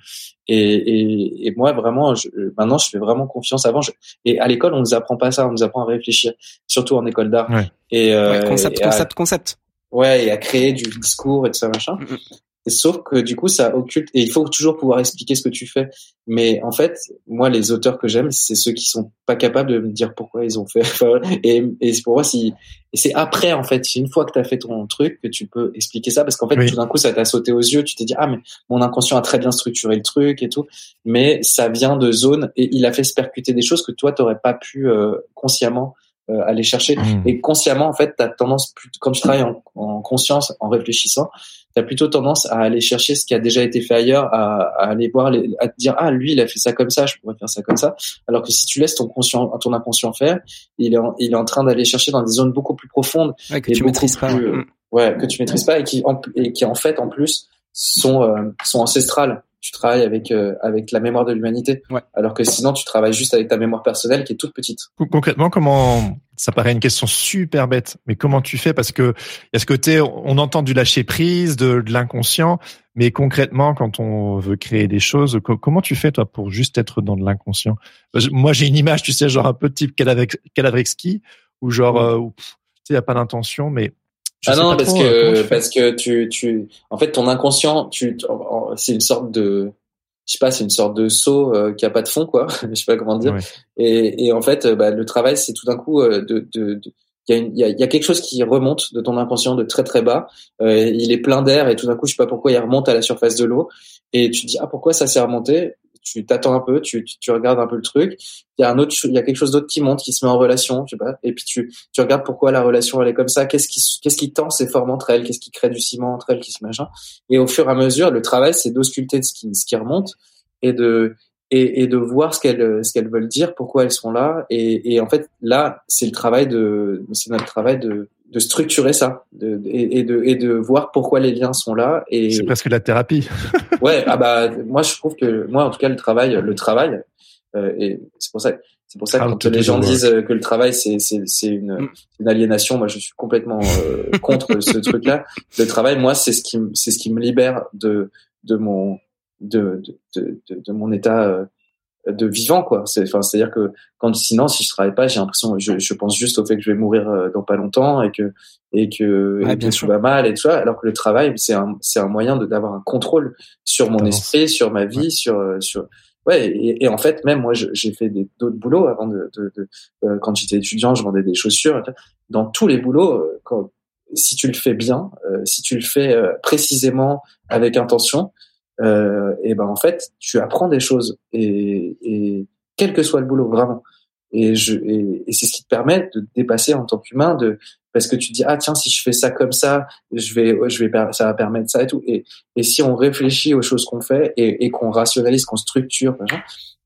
Et, et, et moi vraiment je, maintenant je fais vraiment confiance avant je, et à l'école on nous apprend pas ça, on nous apprend à réfléchir, surtout en école d'art. Ouais. Et euh, concept, concept, concept. Ouais, et à créer du discours et tout ça machin. Mm, mm. Et sauf que du coup, ça occulte et il faut toujours pouvoir expliquer ce que tu fais. Mais en fait, moi, les auteurs que j'aime, c'est ceux qui sont pas capables de me dire pourquoi ils ont fait. et, et pour moi, si et c'est après en fait, une fois que tu as fait ton truc, que tu peux expliquer ça, parce qu'en fait, tout d'un coup, ça t'a sauté aux yeux. Tu t'es dit ah mais mon inconscient a très bien structuré le truc et tout, mais ça vient de zones et il a fait se percuter des choses que toi, t'aurais pas pu euh, consciemment euh, aller chercher. Mmh. Et consciemment, en fait, tu as tendance, quand tu travailles en, en conscience, en réfléchissant, tu as plutôt tendance à aller chercher ce qui a déjà été fait ailleurs, à, à aller voir, les, à te dire ah lui il a fait ça comme ça, je pourrais faire ça comme ça. Alors que si tu laisses ton conscient, ton inconscient faire, il est en, il est en train d'aller chercher dans des zones beaucoup plus profondes ouais, que tu maîtrises pas, mmh. ouais que tu maîtrises pas et qui en, et qui en fait en plus sont euh, sont ancestrales tu travailles avec euh, avec la mémoire de l'humanité. Ouais. Alors que sinon, tu travailles juste avec ta mémoire personnelle qui est toute petite. Concrètement, comment ça paraît une question super bête, mais comment tu fais? Parce que il y a ce côté, on entend du lâcher prise, de, de l'inconscient, mais concrètement, quand on veut créer des choses, comment tu fais toi pour juste être dans de l'inconscient? Moi, j'ai une image, tu sais, genre un peu type ski ou genre, euh, tu sais, il y a pas d'intention, mais ah non, parce que euh, parce que tu tu en fait ton inconscient, tu c'est une sorte de je sais pas, c'est une sorte de saut euh, qui a pas de fond quoi, je sais pas comment dire. Et, et en fait, euh, bah, le travail, c'est tout d'un coup de, de, il y, a il, y a, y a quelque chose qui remonte de ton inconscient de très très bas. il est plein d'air et tout d'un coup, je sais pas pourquoi, il remonte à la surface de l'eau. Et tu te dis ah pourquoi ça s'est remonté? Tu t'attends un peu, tu, tu, regardes un peu le truc. Il y a un autre, il y a quelque chose d'autre qui monte, qui se met en relation, sais pas. Et puis tu, tu regardes pourquoi la relation elle est comme ça. Qu'est-ce qui, qu'est-ce qui tend ces formes entre elles? Qu'est-ce qui crée du ciment entre elles? Qui se machin. Et au fur et à mesure, le travail c'est d'ausculter ce qui, ce qui remonte et de et de voir ce qu'elles ce qu'elles veulent dire, pourquoi elles sont là. Et, et en fait, là, c'est le travail de, c'est notre travail de de structurer ça de, et, de, et de voir pourquoi les liens sont là. Et c'est presque la thérapie. ouais, ah bah moi je trouve que moi en tout cas le travail, le travail, euh, et c'est pour ça. C'est pour ça que ah, quand les gens disent que le travail c'est c'est c'est une, mm. une aliénation, moi je suis complètement euh, contre ce truc-là. Le travail, moi, c'est ce qui c'est ce qui me libère de de mon de de de, de mon état euh, de vivant quoi. C'est enfin c'est à dire que quand sinon si je travaille pas j'ai l'impression je, je pense juste au fait que je vais mourir euh, dans pas longtemps et que et que, ouais, bien je vais mal et tout ça. Alors que le travail c'est un c'est un moyen de d'avoir un contrôle sur mon esprit sur ma vie sur euh, sur ouais et, et, en fait même moi j'ai fait des d'autres boulots avant de, de, de euh, quand j'étais étudiant je vendais des chaussures dans tous les boulots quand si tu le fais bien si tu le fais précisément avec intention euh, et ben en fait tu apprends des choses et, et quel que soit le boulot vraiment et je et, et c'est ce qui te permet de dépasser en tant qu'humain de parce que tu te dis ah tiens si je fais ça comme ça, je vais je vais ça va permettre ça et tout. Et, et si on réfléchit aux choses qu'on fait et, et qu'on rationalise, qu'on structure,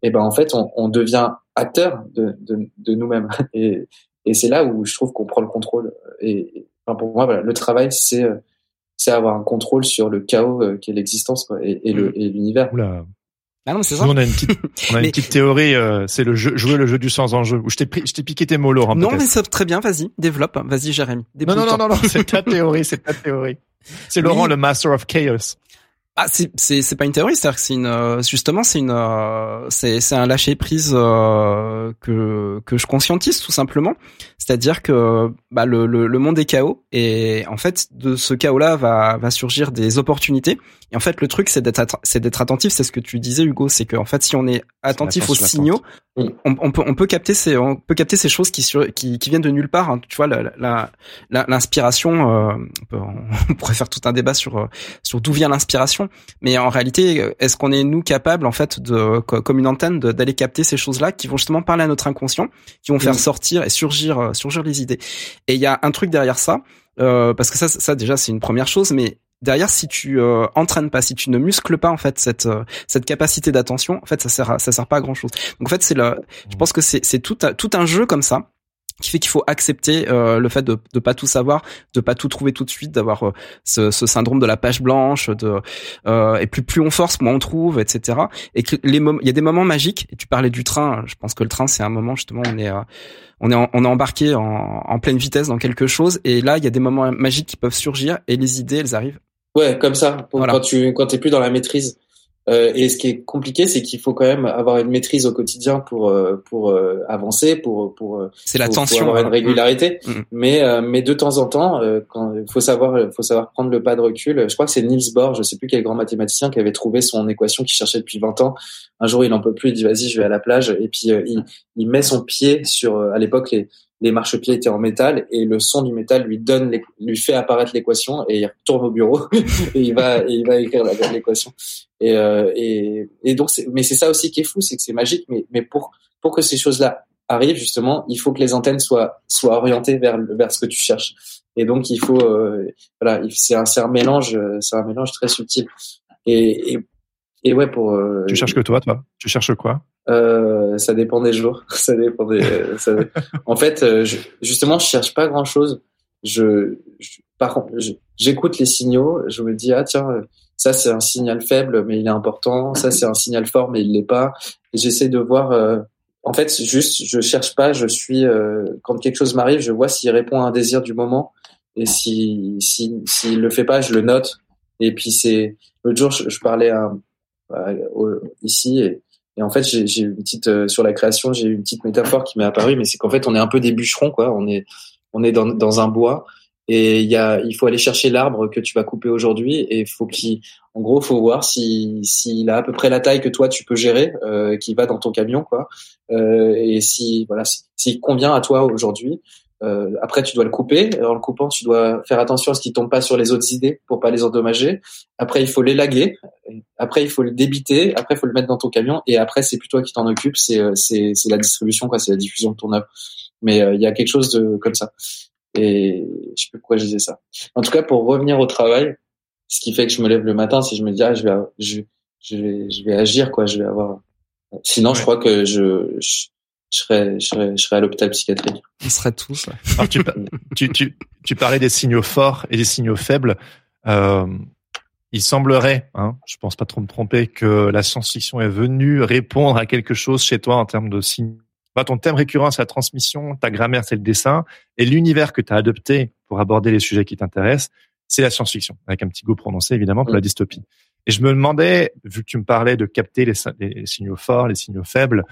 et ben en fait on, on devient acteur de, de, de nous-mêmes. Et, et c'est là où je trouve qu'on prend le contrôle. Et, enfin, pour moi, voilà, le travail, c'est c'est avoir un contrôle sur le chaos euh, qu'est l'existence et, et, le mmh. et l'univers. Ah non, c'est ça. Nous, on a une petite, on a une petite théorie, euh, c'est le jeu, jouer le jeu du sans enjeu. Où je t'ai, je t'ai piqué tes mots, Laurent. Non, mais ça, très bien, vas-y, développe. Vas-y, Jérémy. Non, non, non, non, non, c'est ta théorie, c'est ta théorie. C'est Laurent, le master of chaos. Ah, c'est c'est c'est pas une théorie, c'est-à-dire que c'est une euh, justement c'est une euh, c'est c'est un lâcher prise euh, que que je conscientise tout simplement. C'est-à-dire que bah le, le le monde est chaos et en fait de ce chaos-là va va surgir des opportunités. Et en fait le truc c'est d'être c'est d'être attentif, c'est ce que tu disais Hugo, c'est que en fait si on est attentif aux signaux, on, on, peut on peut capter ces on peut capter ces choses qui sur, qui qui viennent de nulle part. Hein. Tu vois la l'inspiration, la, on, on pourrait faire tout un débat sur sur d'où vient l'inspiration mais en réalité, est-ce qu'on est nous capables en fait de comme une antenne d'aller capter ces choses-là qui vont justement parler à notre inconscient, qui vont faire sortir et surgir euh, surgir les idées. Et il y a un truc derrière ça, euh, parce que ça ça déjà c'est une première chose, mais derrière si tu euh, entraînes pas si tu ne muscles pas en fait cette euh, cette capacité d'attention en fait ça sert ça sert pas à grand chose donc en fait c'est le je pense que c'est c'est tout tout un jeu comme ça qui fait qu'il faut accepter euh, le fait de de pas tout savoir, de pas tout trouver tout de suite, d'avoir euh, ce, ce, syndrome de la page blanche, de euh, et plus plus on force, moins on trouve, etc. Et que les il y a des moments magiques. Et tu parlais du train. Je pense que le train c'est un moment justement on est on est on est embarqué en, en pleine vitesse dans quelque chose. Et là il y a des moments magiques qui peuvent surgir et les idées elles arrivent. Ouais, comme ça. Quand tu quand t'es plus dans la maîtrise. Euh, et ce qui est compliqué, c'est qu'il faut quand même avoir une maîtrise au quotidien pour euh, pour euh, avancer, pour pour c'est la tension, avoir une régularité. Mm. Mm. Mais mais de temps en temps, quand il faut savoir faut savoir prendre le pas de recul. Je crois que c'est Niels Bohr, je sais plus quel grand mathématicien, qui avait trouvé son équation qu'il cherchait depuis 20 ans. Un jour, il en peut plus, il dit vas-y, je vais à la plage, et puis il il met son pied sur à l'époque les les marchepieds étaient en métal et le son du métal lui donne lui fait apparaître l'équation et il retourne au bureau et il va il va écrire l'équation. Et, euh, et et donc mais c'est ça aussi qui est fou c'est que c'est magique mais mais pour pour que ces choses là arrivent justement il faut que les antennes soient soient orientées vers vers ce que tu cherches. Et donc il faut euh, voilà c'est un un mélange c'est un mélange très subtil. Et, et ouais, pour. Euh, tu cherches que toi, toi? Tu cherches quoi? Euh, Ça dépend des jours. ça dépend des. ça... en fait, euh, je, justement, je cherche pas grand chose. Je, je par contre, j'écoute les signaux. Je me dis ah tiens, ça c'est un signal faible, mais il est important. Ça c'est un signal fort, mais il l'est pas. J'essaie de voir. Euh, en fait, juste, je cherche pas. Je suis euh, quand quelque chose m'arrive, je vois s'il répond à un désir du moment. Et si s'il si, le fait pas, je le note. Et puis c'est l'autre jour, je, je parlais à euh, ici. Et, et en fait, j'ai une petite euh, sur la création, j'ai une petite métaphore qui m'est apparue, mais c'est qu'en fait, on est un peu des bûcherons, quoi. On est on est dans, dans un bois. Et il y a il faut aller chercher l'arbre que tu vas couper aujourd'hui et faut qu'il en gros faut voir si s'il a à peu près la taille que toi tu peux gérer euh, qui va dans ton camion quoi. Euh, et si voilà s'il convient à toi aujourd'hui euh, après, tu dois le couper. En le coupant, tu dois faire attention à ce qu'il tombe pas sur les autres idées pour pas les endommager. Après, il faut l'élaguer. Après, il faut le débiter. Après, il faut le mettre dans ton camion. Et après, c'est plus toi qui t'en occupe. C'est euh, c'est c'est la distribution, quoi. C'est la diffusion de ton œuvre. Mais euh, il y a quelque chose de comme ça. Et je sais plus pourquoi je disais ça. En tout cas, pour revenir au travail, ce qui fait que je me lève le matin, si je me dis ah je vais je, je vais je vais agir quoi. Je vais avoir. Sinon, je crois que je, je je serais, je serais, je serais à l'hôpital psychiatrique. On serait tous. Alors, tu, tu, tu, tu, parlais des signaux forts et des signaux faibles. Euh, il semblerait, hein, je pense pas trop me tromper, que la science-fiction est venue répondre à quelque chose chez toi en termes de signes. Bah, ton thème récurrent, c'est la transmission, ta grammaire, c'est le dessin, et l'univers que tu as adopté pour aborder les sujets qui t'intéressent, c'est la science-fiction, avec un petit goût prononcé évidemment pour la dystopie. Et je me demandais, vu que tu me parlais de capter les, les signaux forts, les signaux faibles,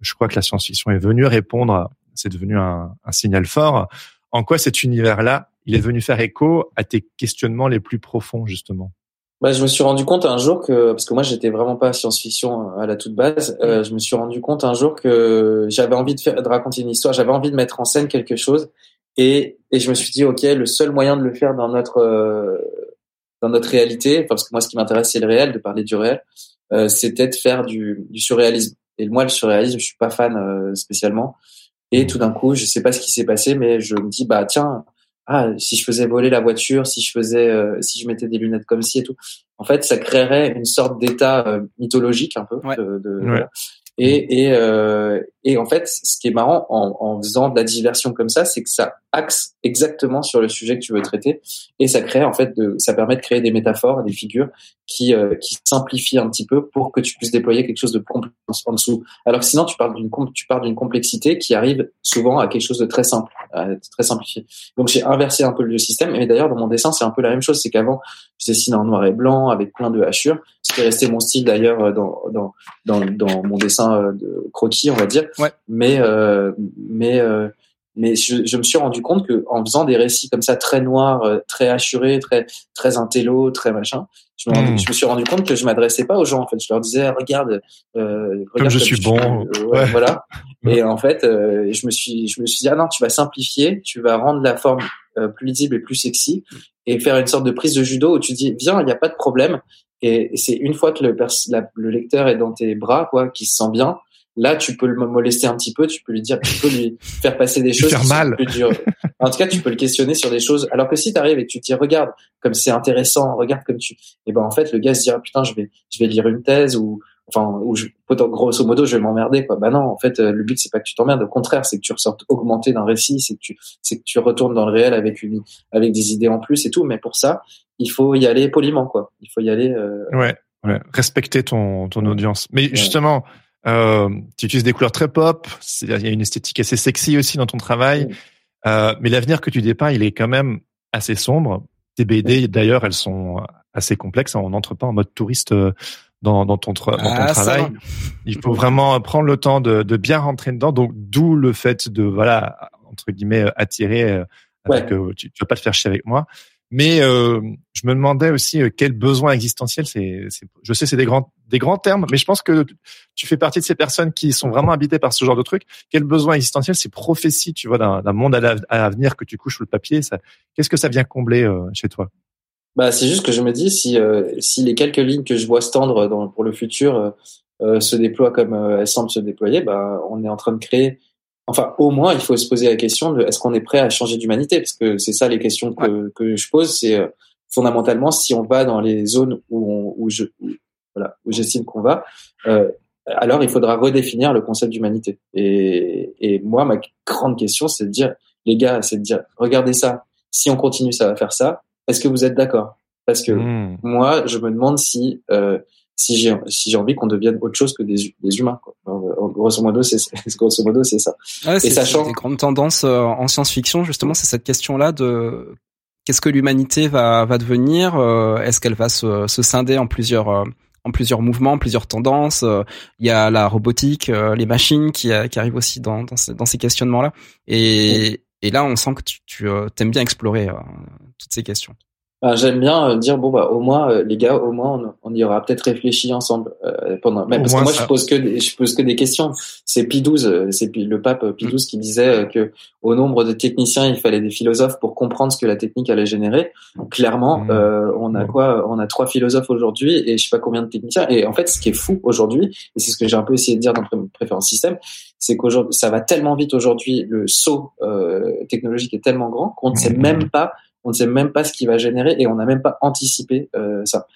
je crois que la science-fiction est venue répondre, c'est devenu un, un, signal fort. En quoi cet univers-là, il est venu faire écho à tes questionnements les plus profonds, justement? Bah, je me suis rendu compte un jour que, parce que moi j'étais vraiment pas science-fiction à la toute base, euh, je me suis rendu compte un jour que j'avais envie de, faire, de raconter une histoire, j'avais envie de mettre en scène quelque chose, et, et je me suis dit ok, le seul moyen de le faire dans notre euh, dans notre réalité, parce que moi ce qui m'intéresse c'est le réel, de parler du réel, euh, c'était de faire du, du surréalisme. Et moi, le surréalisme, je suis pas fan euh, spécialement. Et tout d'un coup, je sais pas ce qui s'est passé, mais je me dis, bah tiens, ah si je faisais voler la voiture, si je faisais, si je mettais des lunettes comme ci et tout. En fait, ça créerait une sorte d'état mythologique un peu. De, de, voilà. Et, et, euh, et en fait, ce qui est marrant en, en faisant de la diversion comme ça, c'est que ça axe exactement sur le sujet que tu veux traiter et ça crée en fait de, ça permet de créer des métaphores, des figures qui euh, qui simplifient un petit peu pour que tu puisses déployer quelque chose de complexe en dessous. Alors que sinon tu parles d'une tu parles d'une complexité qui arrive souvent à quelque chose de très simple, très simplifié. Donc j'ai inversé un peu le système et d'ailleurs dans mon dessin c'est un peu la même chose, c'est qu'avant je dessinais en noir et blanc avec plein de hachures, ce qui est resté mon style d'ailleurs euh, dans dans dans, dans mon dessin euh, de croquis on va dire. Ouais. Mais euh, mais mais je, je, me suis rendu compte que en faisant des récits comme ça très noirs, euh, très assurés, très très intello, très machin, je me, hmm. je me suis rendu compte que je m'adressais pas aux gens. En fait, je leur disais regarde, euh, regarde comme je suis bon, euh, voilà. Et en fait, euh, je me suis je me suis dit ah non, tu vas simplifier, tu vas rendre la forme euh, plus lisible et plus sexy, et faire une sorte de prise de judo où tu dis viens, il n'y a pas de problème. Et, c'est une fois que le, le lecteur est dans tes bras, quoi, qui se sent bien, Là, tu peux le molester un petit peu, tu peux lui dire, tu peux lui faire passer des choses faire mal. plus dures. En tout cas, tu peux le questionner sur des choses. Alors que si tu arrives et tu te dis, regarde, comme c'est intéressant, regarde comme tu, et ben en fait, le gars se dira, putain, je vais, je vais lire une thèse ou, enfin, ou je, grosso modo, je vais m'emmerder, quoi. Bah non, en fait, le but c'est pas que tu t'emmerdes, au contraire, c'est que tu ressortes augmenté d'un récit, c'est que tu, c'est que tu retournes dans le réel avec une, avec des idées en plus et tout. Mais pour ça, il faut y aller poliment, quoi. Il faut y aller. Euh... Ouais, ouais, respecter ton, ton audience. Mais justement. Euh, tu utilises des couleurs très pop. Il y a une esthétique assez sexy aussi dans ton travail. Euh, mais l'avenir que tu dépeins, il est quand même assez sombre. Tes BD, d'ailleurs, elles sont assez complexes. On n'entre pas en mode touriste euh, dans, dans ton, dans ton ah, travail. Il faut vraiment prendre le temps de, de bien rentrer dedans. Donc, d'où le fait de, voilà, entre guillemets, attirer. Euh, ouais. que tu, tu vas pas te faire chier avec moi. Mais euh, je me demandais aussi euh, quel besoin existentiel. C'est, je sais, c'est des grands, des grands termes, mais je pense que tu fais partie de ces personnes qui sont vraiment habitées par ce genre de truc. Quel besoin existentiel, ces prophéties, tu vois, d'un, monde à, venir que tu couches sur le papier. Ça, qu'est-ce que ça vient combler euh, chez toi? Bah, c'est juste que je me dis si, euh, si les quelques lignes que je vois se tendre dans, pour le futur se déploient comme elles semblent se déployer, bah, on est en train de créer enfin au moins il faut se poser la question de est-ce qu'on est prêt à changer d'humanité? Parce que c'est ça les questions que, que je pose c'est euh, fondamentalement si on va dans les zones où on, où je voilà où j'estime qu'on va euh, alors il faudra redéfinir le concept d'humanité. Et, et moi ma grande question c'est de dire les gars c'est de dire regardez ça. Si on continue ça va faire ça est-ce que vous êtes d'accord parce que mmh. moi je me demande si euh, si j'ai si j'ai envie qu'on devienne autre chose que des, des humains quoi. grosso modo c'est grosso modo c'est ça et sachant des grandes tendances euh, en science-fiction justement c'est cette question là de qu'est-ce que l'humanité va va devenir euh, est-ce qu'elle va se, se scinder en plusieurs euh, en plusieurs mouvements, plusieurs tendances. Il y a la robotique, les machines qui, qui arrivent aussi dans, dans, ces, dans ces questionnements-là. Et, et là, on sent que tu, tu aimes bien explorer toutes ces questions. Ben, j'aime bien euh, dire bon bah au moins euh, les gars au moins on, y aura peut-être réfléchi ensemble euh, pendant mais parce que moi je pose que des, je pose que des questions c'est Pie XII c'est le pape Pie XII qui disait que au nombre de techniciens il fallait des philosophes pour comprendre ce que la technique allait générer clairement mmh. on a quoi on a trois philosophes aujourd'hui et je sais pas combien de techniciens et en fait ce qui est fou aujourd'hui et c'est ce que j'ai un peu essayé de dire dans le préférence système c'est qu'aujourd'hui ça va tellement vite aujourd'hui le saut technologique est tellement grand qu'on ne sait mmh. même pas on ne sait même pas ce qui va générer et on n'a même pas anticipé euh, ça.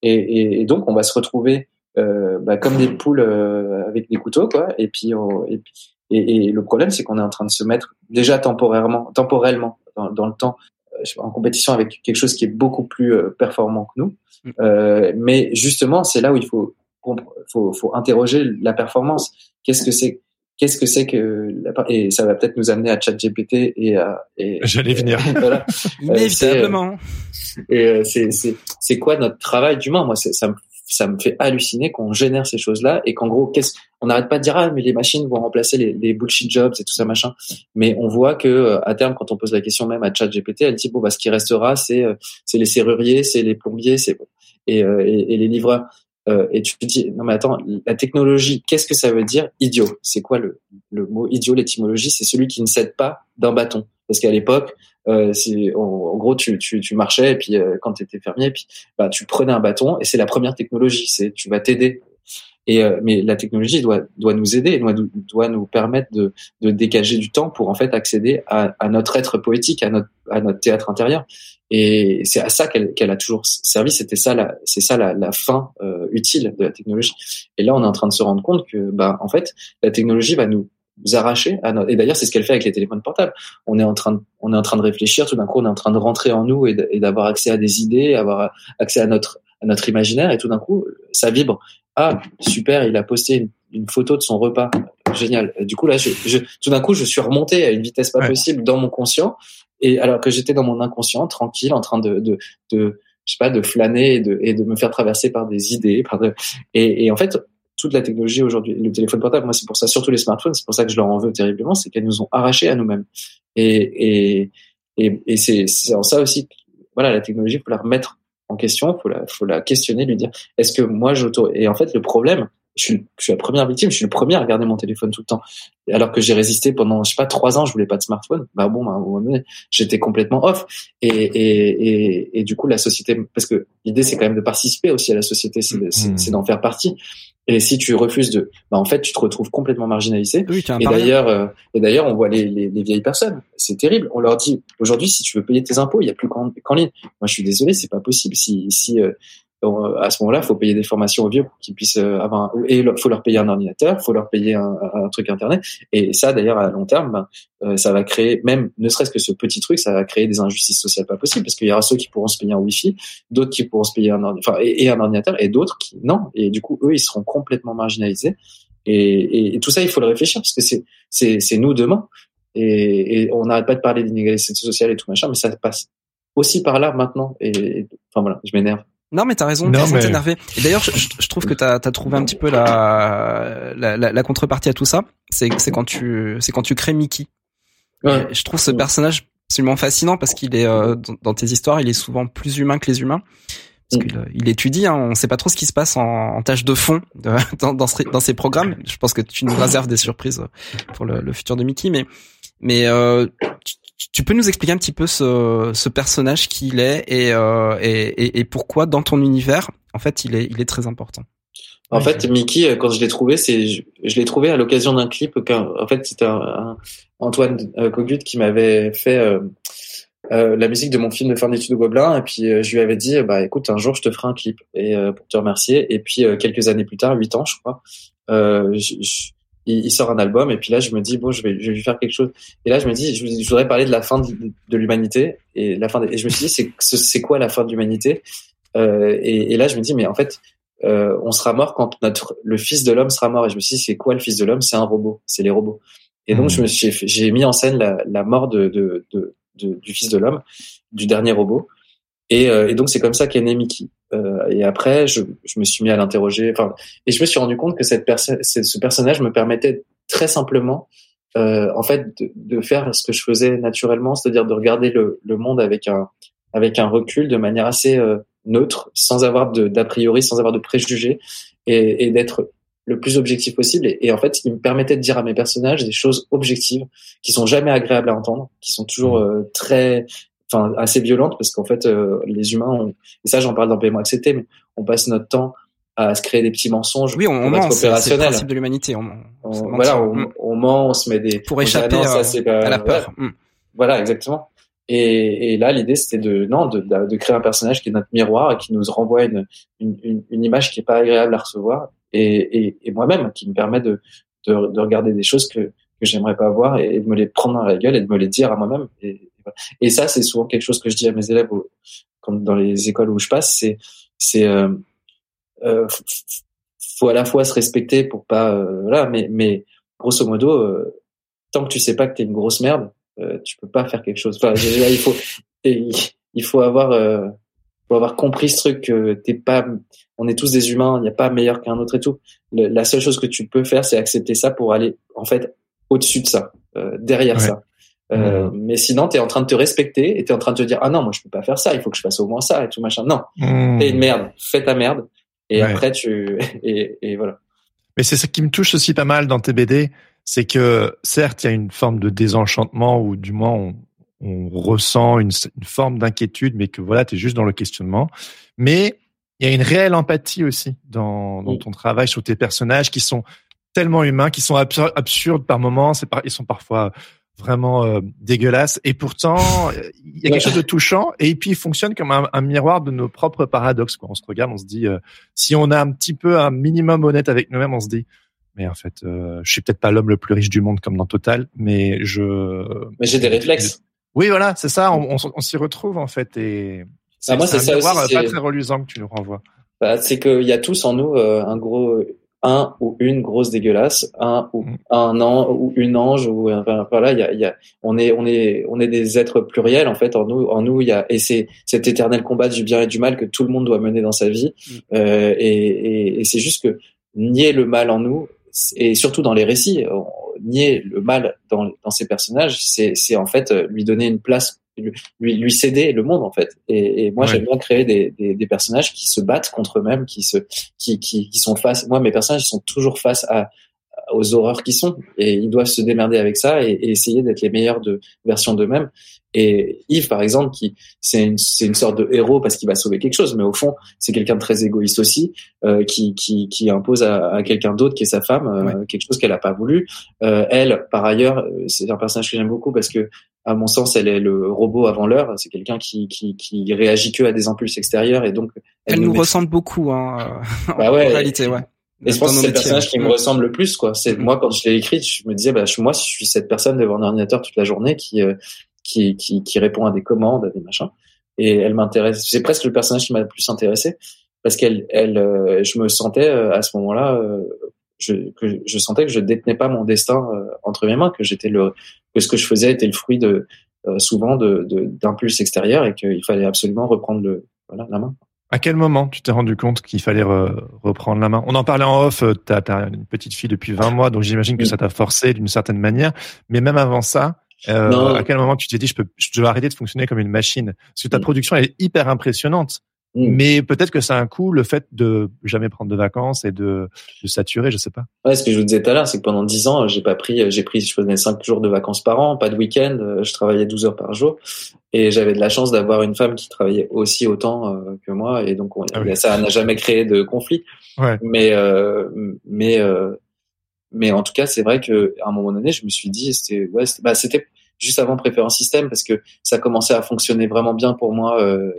Et, et, donc on va se retrouver euh, bah, comme des poules euh, avec des couteaux, quoi. Et puis, et, et, le problème, c'est qu'on est en train de se mettre déjà temporairement, temporellement dans, dans le temps en compétition avec quelque chose qui est beaucoup plus performant que nous. Mm. mais justement, c'est là où il faut, faut, faut interroger la performance. Qu'est-ce que c'est qu'est-ce que c'est que et ça va peut-être nous amener à ChatGPT et à et, j'allais venir voilà inévitablement et euh, c'est c'est c'est quoi notre travail d'humain? Moi ça me ça me fait halluciner qu'on génère ces choses-là et qu'en gros, qu'est-ce, on n'arrête pas de dire ah mais les machines vont remplacer les, les bullshit jobs et tout ça machin. Mais on voit que euh, à terme, quand on pose la question même à ChatGPT, elle dit bon bah ce qui restera c'est euh, c'est les serruriers, c'est les plombiers, c'est et, et, et, les livreurs. Euh, et tu dis non mais attends la technologie qu'est-ce que ça veut dire? Idiot. C'est quoi le, le mot idiot l'étymologie? C'est celui qui ne cède pas d'un bâton. Parce qu'à l'époque euh, en, en, gros tu, tu, tu marchais et puis euh, quand tu étais fermier puis bah tu prenais un bâton et c'est la première technologie. C'est tu vas t'aider Et mais la technologie doit doit nous aider, doit doit nous permettre de de dégager du temps pour en fait accéder à, à notre être poétique, à notre à notre théâtre intérieur. Et c'est à ça qu'elle qu'elle a toujours servi. C'était ça la c'est ça la, la fin utile de la technologie. Et là, on est en train de se rendre compte que bah en fait la technologie va nous arracher à et d'ailleurs c'est ce qu'elle fait avec les téléphones portables on est en train de, on est en train de réfléchir tout d'un coup on est en train de rentrer en nous et d'avoir accès à des idées avoir accès à notre à notre imaginaire et tout d'un coup ça vibre ah super il a posté une, photo de son repas. Génial. Du coup là je, je tout d'un coup je suis remonté à une vitesse pas possible dans mon conscient. Et alors que j'étais dans mon inconscient tranquille en train de de, de je sais pas de flâner et de et de me faire traverser par des idées par de, et, et en fait toute la technologie aujourd'hui, le téléphone portable, moi c'est pour ça, surtout les smartphones, c'est pour ça que je leur en veux terriblement, c'est qu'elles nous ont arrachés à nous-mêmes. Et, et, et, et c'est en ça aussi, voilà, la technologie, faut la remettre en question, faut la, faut la questionner, lui dire, est-ce que moi j'auto, et en fait le problème, je suis, je suis la première victime, je suis le premier à regarder mon téléphone tout le temps. Alors que j'ai résisté pendant, je sais pas, trois ans, je voulais pas de smartphone. Bah bon, bah, à un moment donné, j'étais complètement off. Et, et, et, et, du coup, la société, parce que l'idée, c'est quand même de participer aussi à la société, c'est mmh. d'en faire partie. Et si tu refuses de, bah en fait, tu te retrouves complètement marginalisé. Oui, et d'ailleurs, euh, et d'ailleurs, on voit les, les, les vieilles personnes. C'est terrible. On leur dit aujourd'hui, si tu veux payer tes impôts, il y a plus qu'en ligne. Moi, je suis désolé, c'est pas possible. Si, si euh, à ce moment-là, il faut payer des formations aux vieux pour qu'ils puissent euh, avoir. et il faut leur payer un ordinateur, faut leur payer un, un, truc internet. Et ça, d'ailleurs, à long terme, euh, ça va créer, même ne serait-ce que ce petit truc, ça va créer des injustices sociales pas possibles parce qu'il y aura ceux qui pourront se payer un Wi-Fi, d'autres qui pourront se payer un enfin et, un ordinateur, et d'autres qui non. Et du coup, eux, ils seront complètement marginalisés. Et, et, tout ça, il faut le réfléchir parce que c'est c'est c'est nous demain. Et, et on n'arrête pas de parler d'inégalité sociale et tout machin, mais ça passe aussi par là maintenant. Et, enfin voilà, je m'énerve. Non, mais t'as raison, t'as raison t'énerver. Et d'ailleurs, je, je, trouve que t'as as trouvé un petit peu la, la, la, contrepartie à tout ça. C'est c'est quand tu c'est quand tu crées Mickey. Ouais. Je trouve ce personnage absolument fascinant parce qu'il est euh, dans, tes histoires, il est souvent plus humain que les humains. Parce qu'il euh, il étudie, hein, on sait pas trop ce qui se passe en, en tâche de fond dans, dans, dans ces programmes. Je pense que tu nous réserves des surprises pour le, le futur de Mickey, mais mais euh, tu peux nous expliquer un petit peu ce, ce personnage qu'il est et, euh, et, et, pourquoi dans ton univers, en fait, il est, il est très important? En fait, Mickey, euh, quand je l'ai trouvé, c'est je, l'ai trouvé à l'occasion d'un clip. En fait, c'était un, Antoine euh, Cogut qui m'avait fait euh, euh, la musique de mon film de fin d'études de Gobelin. Et puis je lui avais dit, bah écoute, un jour je te ferai un clip et pour te remercier. Et puis quelques années plus tard, huit ans, je crois, je, il, sort un album et puis là je me dis bon je vais je vais lui faire quelque chose. Et là je me dis je, voudrais parler de la fin de, l'humanité et la fin et je me suis dit c'est c'est quoi la fin de l'humanité? Euh, et, et, là je me dis mais en fait euh, on sera mort quand notre le fils de l'homme sera mort. Et je me suis dit c'est quoi le fils de l'homme? C'est un robot. C'est les robots. Et donc mmh. je me suis j'ai mis en scène la, la mort de, de, de, du fils de l'homme du dernier robot. Et, euh, et donc c'est comme ça qu'est né Mickey. Euh, et après, je, je, me suis mis à l'interroger. Enfin, et je me suis rendu compte que cette personne, ce personnage me permettait très simplement, euh, en fait, de, de, faire ce que je faisais naturellement, c'est-à-dire de regarder le, le, monde avec un avec un recul, de manière assez euh, neutre, sans avoir d'a priori, sans avoir de préjugés, et, et d'être le plus objectif possible. Et, et, en fait, il me permettait de dire à mes personnages des choses objectives qui sont jamais agréables à entendre, qui sont toujours mmh. euh, très enfin assez violente parce qu'en fait euh, les humains et ça j'en parle dans PMO Accepté mais on passe notre temps à se créer des petits mensonges oui on, on ment c'est le principe de l'humanité on, voilà on, ment on se met des pour échapper à, la peur mm. voilà exactement. Et, et là l'idée c'était de non de, de, créer un personnage qui est notre miroir et qui nous renvoie une, une, une image qui est pas agréable à recevoir et, et, et moi-même qui me permet de, de, de regarder des choses que que j'aimerais pas voir et de me les prendre dans la gueule et de me les dire à moi-même et, ça, c'est souvent quelque chose que je dis à mes élèves comme dans les écoles où je passe, c'est c'est euh, euh, faut à la fois se respecter pour pas euh, voilà, mais mais grosso modo, euh, tant que tu sais pas que t'es une grosse merde, euh, tu peux pas faire quelque chose. Enfin, il faut il faut avoir faut avoir compris ce truc que t'es pas on est tous des humains, il n'y a pas meilleur qu'un autre et tout. la seule chose que tu peux faire, c'est accepter ça pour aller en fait au-dessus de ça, derrière ça. Euh, mmh. Mais sinon, tu es en train de te respecter et tu es en train de te dire ah non, moi je peux pas faire ça, il faut que je fasse au moins ça et tout machin. Non, mmh. t'es une merde, fais ta merde et après tu et, et voilà. Mais c'est ce qui me touche aussi pas mal dans tes BD, c'est que certes il y a une forme de désenchantement ou du moins on, on ressent une, une forme d'inquiétude, mais que voilà, tu es juste dans le questionnement. Mais il y a une réelle empathie aussi dans, dans ton travail sur tes personnages qui sont tellement humains, qui sont absurdes par moments. C'est ils sont parfois vraiment euh, dégueulasses et pourtant il y a quelque chose de touchant et puis il fonctionne comme un, miroir de nos propres paradoxes. Quand on se regarde, on se dit si on a un petit peu un minimum honnête avec nous-mêmes, on se dit mais en fait, euh, je suis peut-être pas l'homme le plus riche du monde comme dans Total, mais je. Mais j'ai des réflexes. Oui, voilà, c'est ça. On, on, s'y retrouve en fait et. C'est moi, c'est ça aussi. Pas très reluisant que tu nous renvoies. Bah, c'est qu'il y a tous en nous euh, un gros, un ou une grosse dégueulasse, un ou mm. un an ou une ange ou enfin, voilà, il y a, y a, on est, on est, on est des êtres pluriels en fait en nous. En nous, il y a et c'est cet éternel combat du bien et du mal que tout le monde doit mener dans sa vie. Mm. Euh, et, et, et c'est juste que nier le mal en nous et surtout dans les récits, nier le mal dans, dans ces personnages, c'est en fait euh, lui donner une place, lui, lui céder le monde en fait. Et, et moi, j'aime bien créer des, des, des, personnages qui se battent contre eux-mêmes, qui se, qui, qui, qui sont face. Moi, mes personnages, ils sont toujours face à aux horreurs qui sont et ils doivent se démerder avec ça et, et essayer d'être les meilleurs de version d'eux-mêmes et Yves, par exemple, qui c'est une, c'est une sorte de héros parce qu'il va sauver quelque chose, mais au fond, c'est quelqu'un de très égoïste aussi, euh, qui, qui, qui impose à, à quelqu'un d'autre, qui est sa femme, euh, quelque chose qu'elle n'a pas voulu. Euh, elle, par ailleurs, euh, c'est un personnage que j'aime beaucoup parce que, à mon sens, elle est le robot avant l'heure. C'est quelqu'un qui, qui, qui réagit que à des impulses extérieurs et donc elle, nous ressemble beaucoup, hein, bah ouais, en réalité, ouais. Et je pense que c'est le personnage qui me ressemble le plus, quoi. C'est mm-hmm. moi quand je l'ai écrit, je me disais, bah, je, moi, je suis cette personne devant un ordinateur toute la journée qui qui, qui, qui répond à des commandes, à des machins. Et elle m'intéresse. C'est presque le personnage qui m'a le plus intéressé parce qu'elle, elle, euh, je me sentais euh, à ce moment-là, euh, je, que je sentais que je détenais pas mon destin entre mes mains, que j'étais le, que ce que je faisais était le fruit de souvent de d'impulses extérieurs et qu'il fallait absolument reprendre le, voilà, la main. À quel moment tu t'es rendu compte qu'il fallait reprendre la main? On en parlait en off, tu as, une petite fille depuis 20 mois, donc j'imagine que ça t'a forcé d'une certaine manière. Mais même avant ça, euh, à quel moment tu t'es dit je peux je dois arrêter de fonctionner comme une machine? Parce que ta production est hyper impressionnante. Mm. Mais peut-être que ça a un coût le fait de jamais prendre de vacances et de, de saturer, je sais pas. Ouais, ce que je vous disais tout à l'heure, c'est que pendant dix ans, j'ai pas pris, j'ai pris, je faisais cinq jours de vacances par an, pas de week-end, euh, je travaillais 12 heures par jour, et j'avais de la chance d'avoir une femme qui travaillait aussi autant euh, que moi, et donc ah ça n'a jamais créé de conflit. Ouais. Mais euh, mais mais en tout cas, c'est vrai que à un moment donné, je me suis dit, c'était ouais, bah, c'était juste avant Préférence Système parce que ça commençait à fonctionner vraiment bien pour moi euh,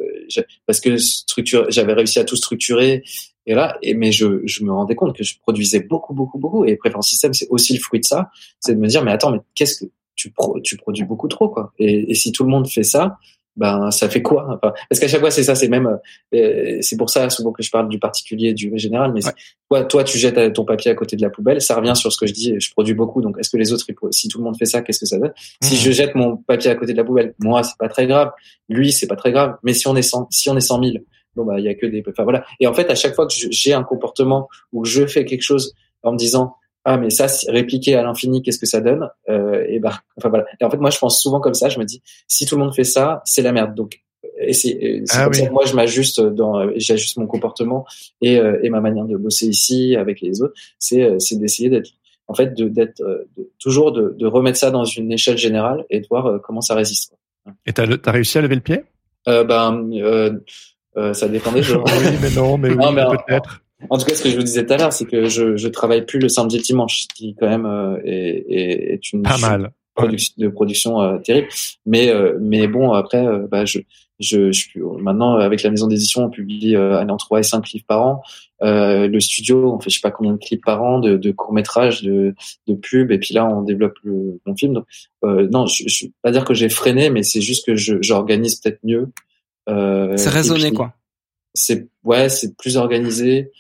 parce que structure j'avais réussi à tout structurer. Et là et mais je, je me rendais compte que je produisais beaucoup beaucoup beaucoup. Et Préférence Système c'est aussi le fruit de ça c'est de me dire mais attends mais qu'est-ce que tu pro, tu produis beaucoup trop quoi. Et, et si tout le monde fait ça ben ça fait quoi? Enfin, Parce qu'à chaque fois c'est ça, c'est même euh, c'est pour ça souvent que je parle du particulier, du général. Mais toi, toi tu jettes ton papier à côté de la poubelle, ça revient sur ce que je dis. Je produis beaucoup, donc est-ce que les autres, si tout le monde fait ça, qu'est-ce que ça donne? Si mmh. je jette mon papier à côté de la poubelle, moi c'est pas très grave, lui c'est pas très grave. Mais si on est 100, si on est 100 000, bon bah il y a que des, enfin voilà. Et en fait à chaque fois que j'ai un comportement où je fais quelque chose en me disant ah mais ça répliquer à l'infini qu'est-ce que ça donne? Euh, et bah enfin voilà. Et en fait moi je pense souvent comme ça je me dis si tout le monde fait ça c'est la merde. Donc et c'est ah moi je m'ajuste dans j'ajuste mon comportement et, euh, et ma manière de bosser ici avec les autres c'est euh, c'est d'essayer d'être en fait de d'être euh, toujours de, de, remettre ça dans une échelle générale et de voir comment ça résiste et t'as as réussi à lever le pied? Euh, ben euh, ça dépend des jours. Oui mais non mais, oui, peut-être en tout cas, ce que je vous disais tout à l'heure, c'est que je, je travaille plus le samedi et le dimanche, qui quand même euh, est, est, est, une pas mal de production euh, terrible. Mais euh, mais bon, après, bah, je, je, je, maintenant avec la maison d'édition, on publie euh, entre 3 et 5 livres par an. le studio, on fait je sais pas combien de clips par an, de, de courts métrages, de, de pubs, et puis là on développe le, mon film. Donc, non, je, je pas dire que j'ai freiné, mais c'est juste que j'organise peut-être mieux. c'est raisonné quoi. C'est ouais, c'est plus organisé.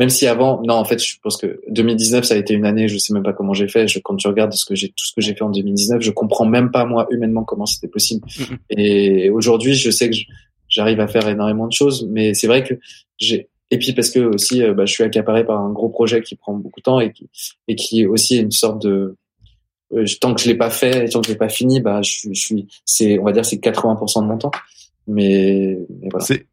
Même si avant, non, en fait, je pense que 2019, ça a été une année, je sais même pas comment j'ai fait. Je, quand tu regardes ce que j'ai, tout ce que j'ai fait en 2019, je comprends même pas moi humainement comment c'était possible. Et aujourd'hui, je sais que j'arrive à faire énormément de choses, mais c'est vrai que j'ai, et puis parce que aussi, euh, bah, je suis accaparé par un gros projet qui prend beaucoup de temps et qui, et qui est aussi une sorte de, euh, tant que je l'ai pas fait, tant que je l'ai pas fini, bah, je, je suis, c'est, on va dire, c'est 80% de mon temps. Mais, mais voilà. C'est,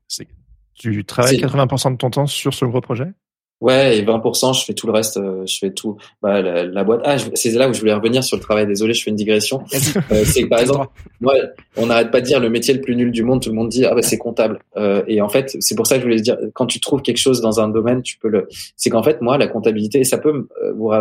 tu travailles 80% de ton temps sur ce gros projet? Ouais, et 20%, je fais tout le reste, euh, je fais tout. Bah, la, boîte. Ah, c'est là où je voulais revenir sur le travail. Désolé, je fais une digression. Euh, c'est que par exemple, moi, on n'arrête pas de dire le métier le plus nul du monde. Tout le monde dit ah bah c'est comptable. Euh, et en fait, c'est pour ça que je voulais dire quand tu trouves quelque chose dans un domaine, tu peux le. C'est qu'en fait, moi, la comptabilité, et ça peut euh, vous,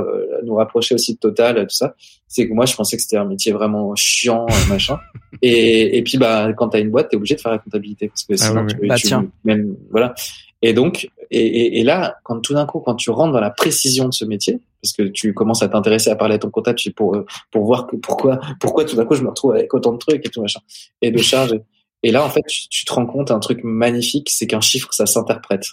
nous rapprocher aussi de Total, tout ça. C'est que moi, je pensais que c'était un métier vraiment chiant, machin. Et, et puis bah, quand t'as une boîte, t'es obligé de faire la comptabilité parce que ah sinon, tu, bah, tu, même voilà. Et donc, et, et, là, quand tout d'un coup, quand tu rentres dans la précision de ce métier, parce que tu commences à t'intéresser à parler à ton comptable, pour pour voir que pourquoi pourquoi tout d'un coup je me retrouve avec autant de trucs et tout machin et de charges. Et là, en fait, tu, tu te rends compte un truc magnifique, c'est qu'un chiffre, ça s'interprète.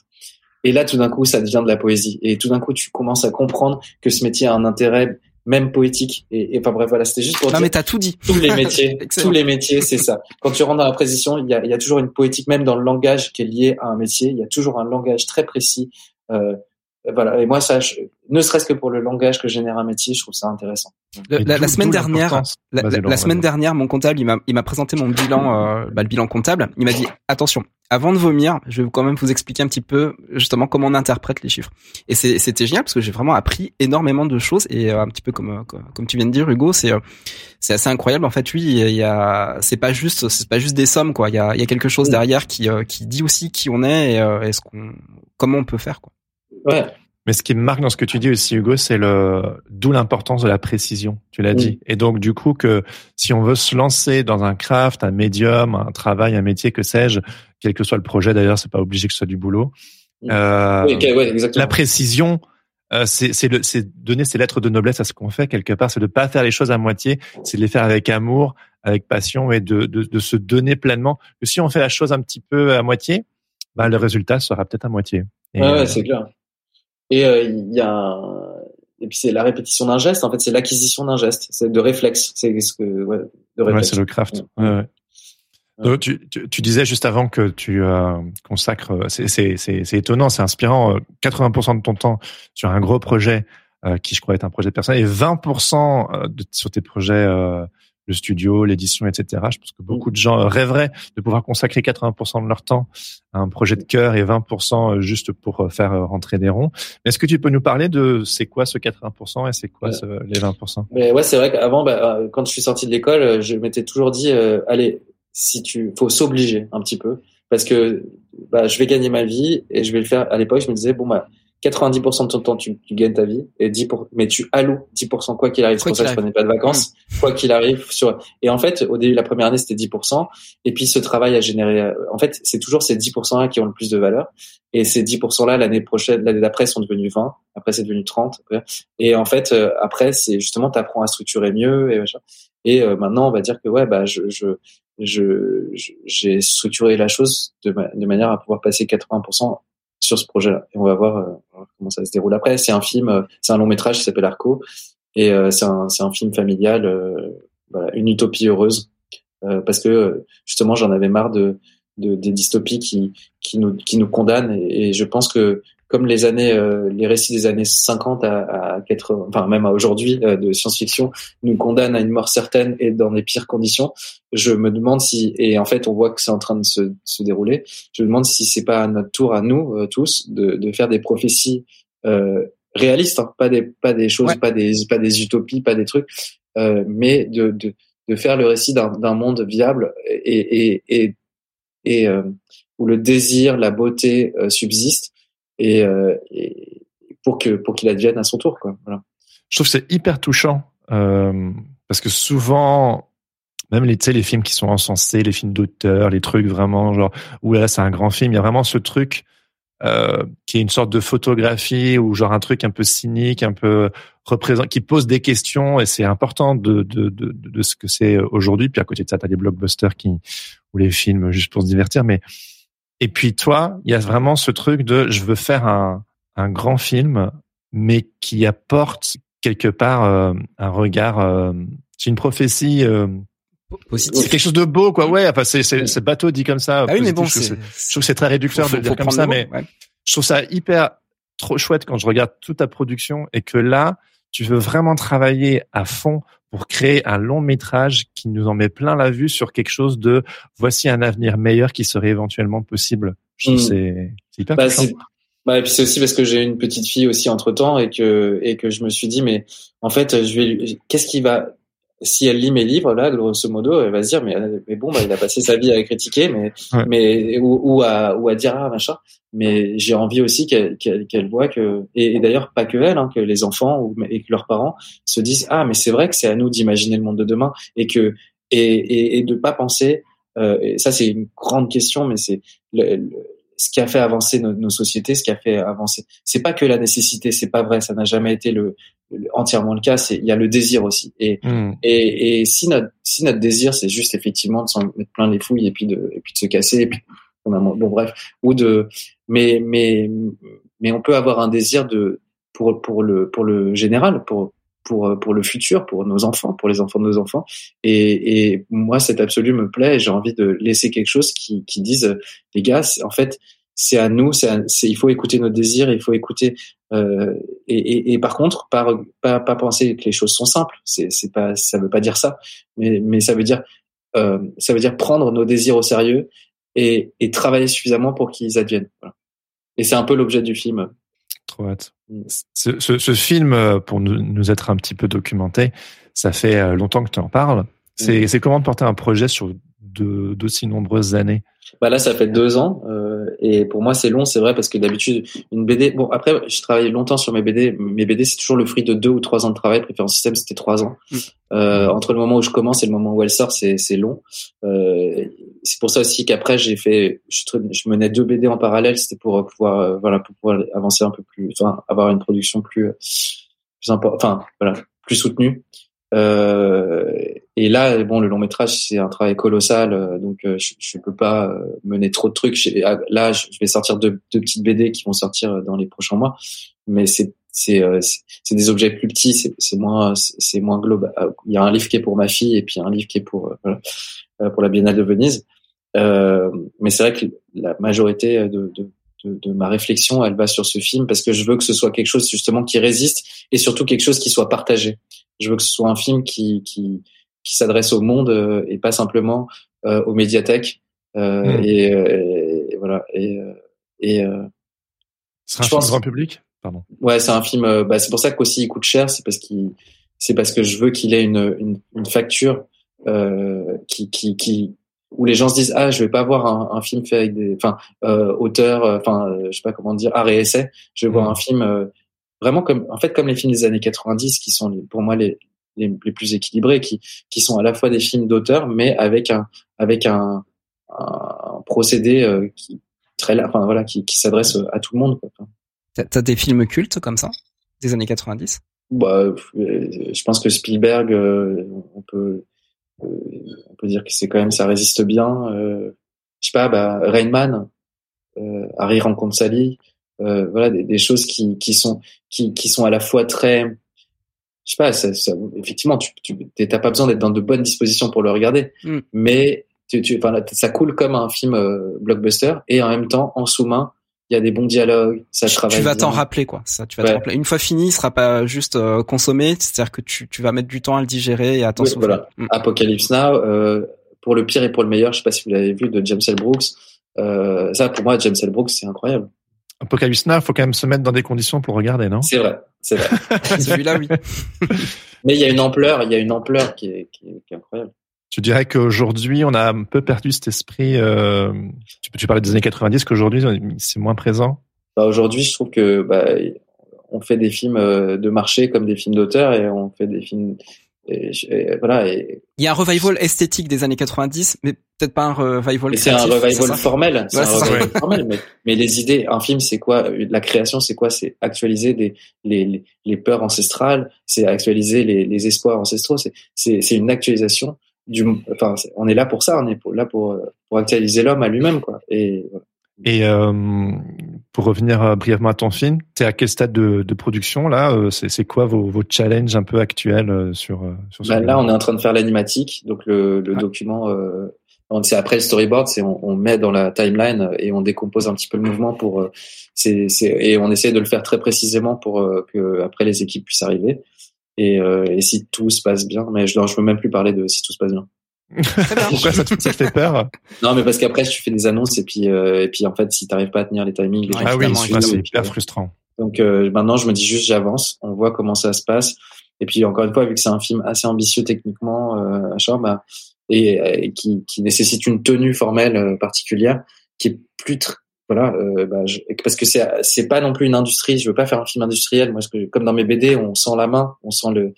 Et là, tout d'un coup, ça devient de la poésie. Et tout d'un coup, tu commences à comprendre que ce métier a un intérêt même poétique. Et, et enfin bref, voilà, c'était juste pour non, mais t'as tout dit. Tous les métiers, tous les métiers, c'est ça. Quand tu rentres dans la précision, il y a, y a toujours une poétique, même dans le langage qui est lié à un métier. Il y a toujours un langage très précis. Euh, voilà. Et moi, ça, ne serait-ce que pour le langage que génère un métier, je trouve ça intéressant. la, semaine dernière, la, semaine dernière, mon comptable, il m'a, il m'a présenté mon bilan, euh, bah, le bilan comptable. Il m'a dit attention, avant de vomir, je vais quand même vous expliquer un petit peu justement comment on interprète les chiffres. Et c'était génial parce que j'ai vraiment appris énormément de choses et euh, un petit peu comme, euh, comme tu viens de dire, Hugo, c'est c'est assez incroyable. En fait, oui, il y a, c'est pas juste, c'est pas juste des sommes quoi. Il y a, il y a quelque chose derrière qui qui dit aussi qui on est et, et ce qu'on, comment on peut faire quoi. Ouais. Mais ce qui me marque dans ce que tu dis aussi, Hugo, c'est le d'où l'importance de la précision. Tu l'as dit. Et donc du coup que si on veut se lancer dans un craft, un médium, un travail, un métier, que sais-je, quel que soit le projet, d'ailleurs, c'est pas obligé que ce soit du boulot. Euh, oui, ouais, exactement. La précision, euh, c'est donner ses lettres de noblesse à ce qu'on fait quelque part. C'est de pas faire les choses à moitié, c'est de les faire avec amour, avec passion et de, de, de se donner pleinement. Que si on fait la chose un petit peu à moitié, bah, le résultat sera peut-être à moitié. Et, ouais, euh, c'est clair. Et euh, il y a et puis c'est la répétition d'un geste. En fait, c'est l'acquisition d'un geste. C'est de réflexe. C'est ce que ouais, de réflexe. Ouais, c'est le craft. Ouais. Donc, tu, tu, tu, disais juste avant que tu euh, consacres, c'est étonnant, c'est inspirant, 80% de ton temps sur un gros projet euh, qui je crois est un projet personnel et 20% de, sur tes projets le studio, l'édition, etc. Je pense que beaucoup de gens rêveraient de pouvoir consacrer 80% de leur temps à un projet de cœur et 20% juste pour faire rentrer des ronds. Est-ce que tu peux nous parler de c'est quoi ce 80% et c'est quoi ce, les 20% Mais ouais, c'est vrai qu'avant, bah, quand je suis sorti de l'école, je m'étais toujours dit, euh, allez, si tu, faut s'obliger un petit peu parce que bah, je vais gagner ma vie et je vais le faire. À l'époque, je me disais bon bah 90% de ton temps, tu, tu, gagnes ta vie, et 10 pour, mais tu alloues 10% quoi qu'il arrive. C'est pour ça que je prenais pas de vacances, mmh. quoi qu'il arrive. Sur, et en fait, au début, la première année, c'était 10%. Et puis, ce travail a généré, en fait, c'est toujours ces 10% là qui ont le plus de valeur. Et ces 10% là, l'année prochaine, l'année d'après, sont devenus 20. Après, c'est devenu 30. Et en fait, euh, après, c'est justement, tu apprends à structurer mieux et Et euh, maintenant, on va dire que ouais, bah, je, je, je, j'ai structuré la chose de, de manière à pouvoir passer 80% sur ce projet-là. Et on va voir, euh, comment ça se déroule après. C'est un film, euh, c'est un long métrage qui s'appelle Arco, et euh, c'est un, un film familial, une utopie heureuse, parce que justement j'en avais marre de, de, des dystopies qui, qui nous, qui nous condamnent, et je pense que comme les années, euh, les récits des années 50 à, à 80, enfin même à aujourd'hui euh, de science-fiction nous condamnent à une mort certaine et dans les pires conditions, je me demande si, et en fait on voit que c'est en train de se, se, dérouler, je me demande si c'est pas à notre tour à nous euh, tous de, de, faire des prophéties réalistes, hein, pas des pas des choses, pas des pas des utopies, pas des trucs, mais de, de, de faire le récit d'un monde viable et et, et, et où le désir, la beauté subsistent et, euh, et pour que pour qu'il advienne à son tour quoi. Voilà. Je trouve que c'est hyper touchant euh, parce que souvent même les, les films qui sont encensés, les films d'auteur, les trucs vraiment genre où là c'est un grand film, il y a vraiment ce truc euh, qui est une sorte de photographie ou genre un truc un peu cynique, un peu qui pose des questions et c'est important de, de, de, de ce que c'est aujourd'hui. Puis à côté de ça, t'as des blockbusters qui ou les films juste pour se divertir, mais et puis toi, il y a vraiment ce truc de je veux faire un, un grand film, mais qui apporte quelque part euh, un regard. Euh, c'est une prophétie. Euh, C'est quelque chose de beau, quoi. Ouais, enfin, c'est c'est bateau dit comme ça. Ah oui, mais bon, je, trouve que c'est très réducteur de dire comme ça, mais je trouve ça hyper trop chouette quand je regarde toute ta production et que là, tu veux vraiment travailler à fond pour créer un long métrage qui nous en met plein la vue sur quelque chose de voici un avenir meilleur qui serait éventuellement possible. Je mmh. c'est hyper bah, Bah, et puis c'est aussi parce que j'ai une petite fille aussi entre temps et que et que je me suis dit mais en fait je vais qu'est-ce qui va si elle lit mes livres là grosso modo elle va se dire mais, mais bon bah, il a passé sa vie à critiquer mais mais ou, ou, à ou à dire ah machin mais j'ai envie aussi qu'elle qu'elle voit que et, d'ailleurs pas que elle hein, que les enfants ou, et que leurs parents se disent ah mais c'est vrai que c'est à nous d'imaginer le monde de demain et que et et, et de pas penser euh, et ça c'est une grande question mais c'est le, ce qui a fait avancer nos, nos, sociétés, ce qui a fait avancer. C'est pas que la nécessité, c'est pas vrai, ça n'a jamais été le, entièrement le cas. C'est il y a le désir aussi. Et hmm. et, et si notre si notre désir c'est juste effectivement de s'en mettre plein les fouilles et puis de et puis de se casser et puis on a, bon bref ou de mais mais mais on peut avoir un désir de pour pour le pour le général pour pour pour le futur, pour nos enfants, pour les enfants de nos enfants. Et, et moi, cet absolu me plaît. J'ai envie de laisser quelque chose qui, qui dise, les gars, en fait, c'est à nous. C'est, il faut écouter nos désirs. Il faut écouter. Euh, et, et, et, par contre, pas, pas pas penser que les choses sont simples. C'est c'est pas ça veut pas dire ça. Mais mais ça veut dire euh, ça veut dire prendre nos désirs au sérieux et, et travailler suffisamment pour qu'ils adviennent. Et c'est un peu l'objet du film. Trop hâte. Mm. Ce, ce, ce, film, euh, pour nous, nous, être un petit peu documenté, ça fait euh, longtemps que tu en parles. C'est mm. comment de porter un projet sur d'aussi nombreuses années? Bah là, ça fait deux ans. Euh, et pour moi, c'est long, c'est vrai, parce que d'habitude, une BD. Bon, après, je travaille longtemps sur mes BD. Mes BD, c'est toujours le fruit de deux ou trois ans de travail. Préférence système, c'était trois ans. Mm. Euh, entre le moment où je commence et le moment où elle sort, c'est c'est long. Euh, c'est pour ça aussi qu'après, j'ai fait. Je, je, menais deux BD en parallèle. C'était pour pouvoir, euh, voilà, pour pouvoir avancer un peu plus, enfin, avoir une production plus, plus enfin, voilà, plus soutenue. Euh, et là, bon, le long métrage, c'est un travail colossal, euh, donc euh, je, je peux pas euh, mener trop de trucs. Ah, là, je vais sortir deux, deux petites BD qui vont sortir dans les prochains mois, mais c'est c'est des objets plus petits, c'est moins c'est moins global. Il y a un livre qui est pour ma fille et puis un livre qui est pour pour la Biennale de Venise. Euh, mais c'est vrai que la majorité de, de, de, ma réflexion, elle va sur ce film parce que je veux que ce soit quelque chose justement qui résiste et surtout quelque chose qui soit partagé. Je veux que ce soit un film qui qui qui s'adresse au monde euh, et pas simplement euh, aux médiathèques. Euh, hmm. et, et, voilà. Et, et c'est un film grand public? Pardon. Ouais, c'est un film. Bah, c'est pour ça qu'aussi il coûte cher. C'est parce qu'il, c'est parce que je veux qu'il ait une, une, une facture euh, qui, qui, qui, où les gens se disent ah je vais pas voir un, un film fait avec des, enfin euh, auteurs, enfin je sais pas comment dire art et essai. Je vais voir hmm. un film vraiment comme, en fait comme les films des années 90 qui sont pour moi les, les, plus équilibrés, qui, qui sont à la fois des films d'auteur, mais avec un, avec un, un procédé euh, qui très, enfin voilà, qui, qui s'adresse à tout le monde. T'as des films cultes comme ça, des années 90 bah, euh, je pense que Spielberg, euh, on peut, on peut dire que c'est quand même ça résiste bien. je sais pas, bah, Rainman, Harry rencontre Sally, voilà des, des, choses qui, qui sont qui, qui sont à la fois très je sais pas, ça, ça, effectivement, tu n'as pas besoin d'être dans de bonnes dispositions pour le regarder, mm. mais tu, tu, enfin, ça coule comme un film euh, blockbuster et en même temps, en sous-main, il y a des bons dialogues, ça travaille. Tu vas t'en rappeler quoi, ça. Tu vas t'en rappeler. Une fois fini, il sera pas juste euh, consommé, c'est-à-dire que tu, tu vas mettre du temps à le digérer et à t'en oui, voilà. Mm. Apocalypse Now, euh, pour le pire et pour le meilleur, je sais pas si vous l'avez vu de James L. Brooks. Euh, ça, pour moi, James L. Brooks, c'est incroyable. Apocalypse Now, faut quand même se mettre dans des conditions pour regarder, non? C'est vrai, c'est vrai. Celui-là, oui. Mais il y a une ampleur, il y a une ampleur qui est, qui est, qui est incroyable. Tu dirais qu'aujourd'hui, on a un peu perdu cet esprit. Euh, tu, tu parlais des années 90, qu'aujourd'hui, c'est moins présent? Bah, aujourd'hui, je trouve que bah, on fait des films euh, de marché comme des films d'auteur et on fait des films et, voilà. Et... Il y a un revival esthétique des années 90, mais peut-être pas un revival. C'est un revival formel. C'est un revival formel. Mais, mais, les idées, un film, c'est quoi La création, c'est quoi? C'est actualiser des, les, les, peurs ancestrales, c'est actualiser les, les espoirs ancestraux. C'est c'est une actualisation du. Enfin, on est là pour ça. On est là pour pour actualiser l'homme à lui-même, quoi. Et voilà. Et euh, pour revenir euh, brièvement à ton film, tu es à quel stade de, de production là euh, C'est quoi vos, vos, challenges un peu actuels euh, sur, sur ce bah, Là, on est en train de faire l'animatique, donc le, le document. Euh, c'est après le storyboard, c'est on, on, met dans la timeline et on décompose un petit peu le mouvement pour. c'est et on essaie de le faire très précisément pour que après les équipes puissent arriver. Et, et si tout se passe bien, mais je ne veux même plus parler de si tout se passe bien. Pourquoi ça te, fait peur? Non, mais parce qu'après tu fais des annonces et puis et puis en fait si t'arrives pas à tenir les timings, les ah oui, c'est hyper frustrant. Donc maintenant je me dis juste j'avance, on voit comment ça se passe. Et puis encore une fois, vu que c'est un film assez ambitieux techniquement, euh, bah, et, qui, qui, nécessite une tenue formelle euh, particulière, qui est plus voilà, euh, bah, parce que c'est c'est pas non plus une industrie. Je veux pas faire un film industriel. Moi, que, comme dans mes BD, on sent la main, on sent le.